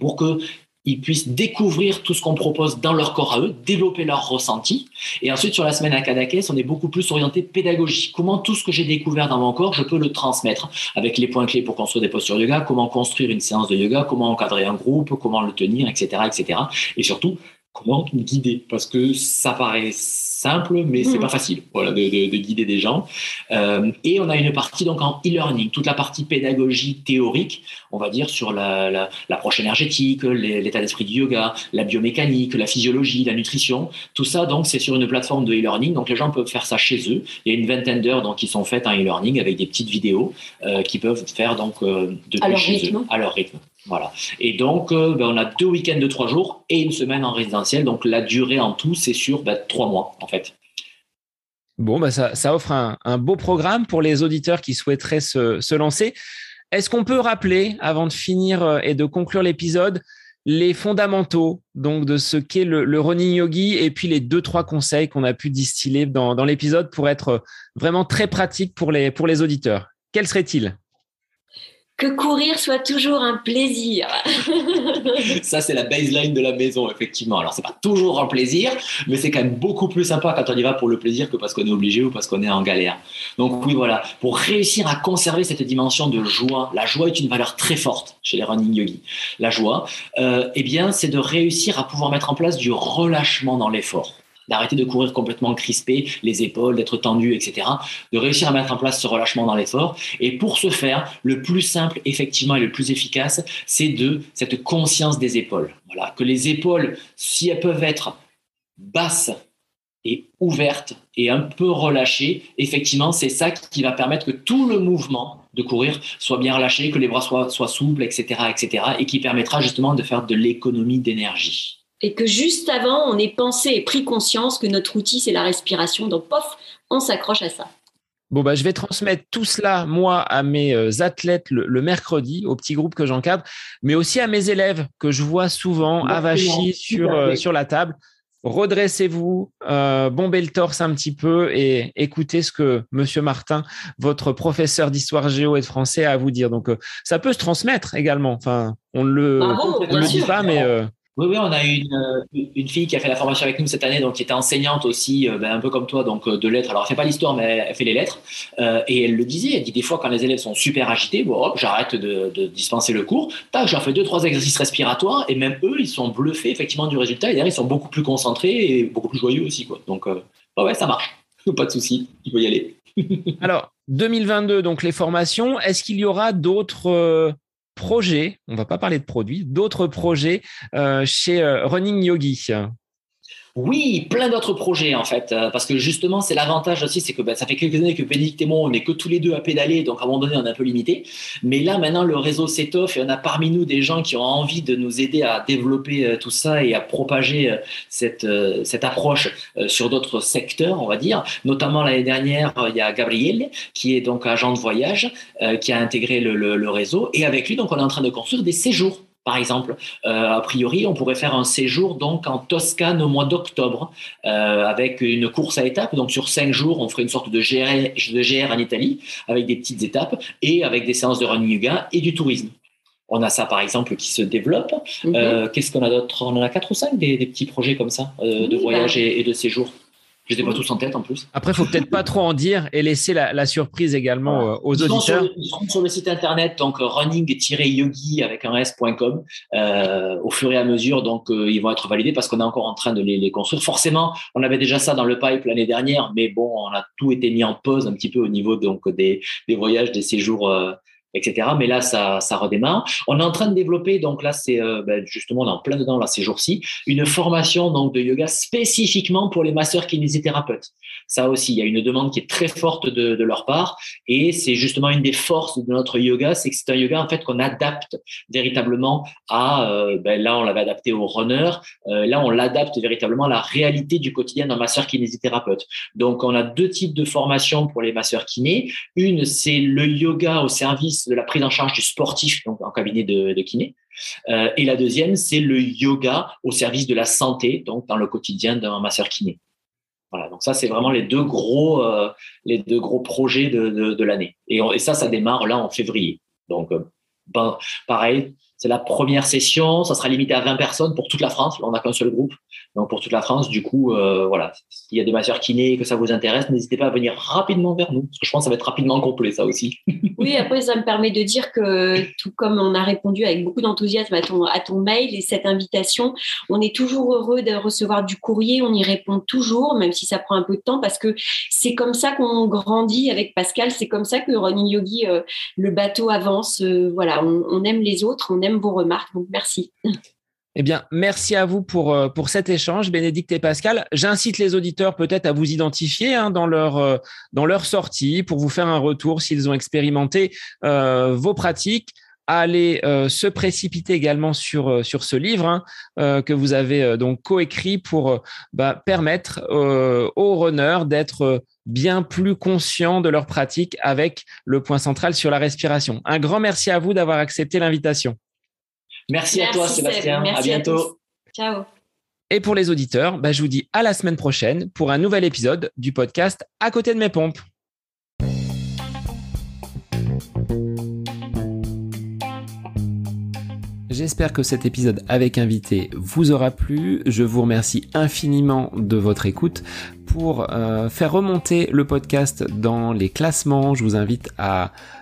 Speaker 3: pour que ils puissent découvrir tout ce qu'on propose dans leur corps à eux, développer leur ressenti. Et ensuite, sur la semaine à Kadakes, on est beaucoup plus orienté pédagogie. Comment tout ce que j'ai découvert dans mon corps, je peux le transmettre avec les points clés pour construire des postures yoga, comment construire une séance de yoga, comment encadrer un groupe, comment le tenir, etc., etc. Et surtout, comment guider Parce que ça paraît simple, mais c'est mmh. pas facile voilà, de, guider des gens. Euh, et on a une partie donc en e-learning, toute la partie pédagogie théorique, on va dire sur l'approche la, énergétique, l'état d'esprit du yoga, la biomécanique, la physiologie, la nutrition. Tout ça, donc, c'est sur une plateforme de e-learning. Donc, les gens peuvent faire ça chez eux. Il y a une vingtaine d'heures donc, qui sont faites en e-learning avec des petites vidéos euh, qui peuvent faire donc euh, depuis chez eux à leur rythme. Voilà. Et donc, euh, ben, on a deux week-ends de trois jours et une semaine en résidentiel. Donc, la durée en tout, c'est sur ben, trois mois, en fait.
Speaker 1: Bon, ben, ça, offre un, beau programme pour les auditeurs qui souhaiteraient se, lancer. Est-ce qu'on peut rappeler, avant de finir euh, et de conclure l'épisode, les fondamentaux donc de ce qu'est le, running yogi et puis les deux trois conseils qu'on a pu distiller dans, l'épisode pour être vraiment très pratique pour les, pour les auditeurs? Quels seraient-ils?
Speaker 2: Que courir soit toujours un plaisir.
Speaker 3: Ça, c'est la baseline de la maison, effectivement. Alors, c'est pas toujours un plaisir, mais c'est quand même beaucoup plus sympa quand on y va pour le plaisir que parce qu'on est obligé ou parce qu'on est en galère. Donc, oui, voilà. Pour réussir à conserver cette dimension de joie, la joie est une valeur très forte chez les running yogis. La joie, euh, eh bien, c'est de réussir à pouvoir mettre en place du relâchement dans l'effort d'arrêter de courir complètement crispé, les épaules, d'être tendu, etc. De réussir à mettre en place ce relâchement dans l'effort. Et pour ce faire, le plus simple, effectivement, et le plus efficace, c'est de cette conscience des épaules. Voilà, que les épaules, si elles peuvent être basses et ouvertes et un peu relâchées, effectivement, c'est ça qui va permettre que tout le mouvement de courir soit bien relâché, que les bras soient, soient souples, etc., etc., et qui permettra justement de faire de l'économie d'énergie
Speaker 2: et que juste avant, on ait pensé et pris conscience que notre outil, c'est la respiration. Donc, pof, on s'accroche à ça.
Speaker 1: Bon, bah, je vais transmettre tout cela, moi, à mes euh, athlètes le, mercredi, au petit groupe que j'encadre, mais aussi à mes élèves que je vois souvent avachis sur, euh, sur la table. Redressez-vous, euh, bombez le torse un petit peu et écoutez ce que Monsieur Martin, votre professeur d'histoire géo et de français, a à vous dire. Donc, ça peut se transmettre également. Enfin, on ne le, le dit pas, mais
Speaker 3: oui, oui, on a une, euh, une fille qui a fait la formation avec nous cette année, donc qui était enseignante aussi, euh, ben, un peu comme toi, donc euh, de lettres. Alors, elle fait pas l'histoire, mais elle fait les lettres. et elle le disait, elle dit des fois quand les élèves sont super agités, hop, j'arrête de, de, dispenser le cours. Tac, j'en fais deux, trois exercices respiratoires, et même eux, ils sont bluffés effectivement du résultat. Et derrière, ils sont beaucoup plus concentrés et beaucoup plus joyeux aussi, quoi. Donc, ouais, ça marche. Pas de souci, il faut y aller.
Speaker 1: Alors, 2022, donc les formations. Est-ce qu'il y aura d'autres projets, on va pas parler de produits, d'autres projets euh, chez euh, Running Yogi
Speaker 3: oui, plein d'autres projets en fait, euh, parce que justement c'est l'avantage aussi, c'est que ben, ça fait quelques années que Bénédicte et moi on n'est que tous les deux à pédaler, donc à un moment donné on est un peu limité. Mais là maintenant le réseau s'étoffe et on a parmi nous des gens qui ont envie de nous aider à développer euh, tout ça et à propager euh, cette cette approche sur d'autres secteurs, on va dire. Notamment l'année dernière il y a Gabriel qui est donc agent de voyage qui a intégré le, le réseau et avec lui donc on est en train de construire des séjours par exemple. Euh, a priori, on pourrait faire un séjour donc en Toscane au mois d'octobre euh, avec une course à étapes. Donc sur cinq jours, on ferait une sorte de GR, de GR en Italie avec des petites étapes et avec des séances de running yoga et du tourisme. On a ça par exemple qui se développe. Mhm. Euh, qu'est-ce qu'on a d'autre? On en a quatre ou cinq des, petits projets comme ça de voyage bah. et de séjour. Je n'étais pas tous en tête en plus.
Speaker 1: Après, il faut peut-être pas trop en dire et laisser la, surprise également euh, aux auditeurs.
Speaker 3: ils seront sur le site internet, donc running-yogi avec un s.com euh, au fur et à mesure. Donc, euh, ils vont être validés parce qu'on est encore en train de les, construire. Forcément, on avait déjà ça dans le pipe l'année dernière, mais bon, on a tout été mis en pause un petit peu au niveau donc des, des voyages, des séjours etc. Mais là, ça, redémarre. On est en train de développer, donc là, c'est ben, justement, on est en plein dedans là ces jours-ci, une formation donc de yoga spécifiquement pour les masseurs kinésithérapeutes. Ça aussi, il y a une demande qui est très forte de, leur part, et c'est justement une des forces de notre yoga, c'est que c'est un yoga en fait qu'on adapte véritablement à, ben, là, on l'avait adapté aux runners, là, on l'adapte véritablement à la réalité du quotidien d'un masseur kinésithérapeute. Donc, on a deux types de formations pour les masseurs kinés. Une, c'est le yoga au service de la prise en charge du sportif, donc en cabinet de, kiné. Euh, et la deuxième, c'est le yoga au service de la santé, donc dans le quotidien d'un masseur kiné. Voilà, donc ça, c'est vraiment les deux gros, euh, les deux gros projets de, de, l'année. Et, et, ça, ça démarre là en février. Donc, euh, ben, pareil, c'est la première session, ça sera limité à 20 personnes pour toute la France. Là, on n'a qu'un seul groupe. Donc, pour toute la France, du coup, euh, voilà, s'il y a des masseurs kinés que ça vous intéresse, n'hésitez pas à venir rapidement vers nous, parce que je pense que ça va être rapidement complet, ça aussi.
Speaker 2: oui, après, ça me permet de dire que, tout comme on a répondu avec beaucoup d'enthousiasme à ton, mail et cette invitation, on est toujours heureux de recevoir du courrier, on y répond toujours, même si ça prend un peu de temps, parce que c'est comme ça qu'on grandit avec Pascal, c'est comme ça que Running Yogi, euh, le bateau avance. Euh, voilà, on aime les autres, on aime vos remarques. Donc, merci.
Speaker 1: Eh bien, merci à vous pour, euh, pour cet échange, Bénédicte et Pascal. J'incite les auditeurs peut-être à vous identifier hein, dans, leur, euh, dans leur sortie pour vous faire un retour s'ils ont expérimenté euh, vos pratiques à aller se précipiter également sur sur ce livre hein, que vous avez donc coécrit pour bah, permettre aux runners d'être bien plus conscients de leur pratique avec le point central sur la respiration. Un grand merci à vous d'avoir accepté l'invitation.
Speaker 3: Merci, à toi, Sébastien. à bientôt.
Speaker 2: Ciao.
Speaker 1: Et pour les auditeurs, bah, je vous dis à la semaine prochaine pour un nouvel épisode du podcast À côté de mes pompes. J'espère que cet épisode avec invité vous aura plu. Je vous remercie infiniment de votre écoute. Pour euh, faire remonter le podcast dans les classements, je vous invite à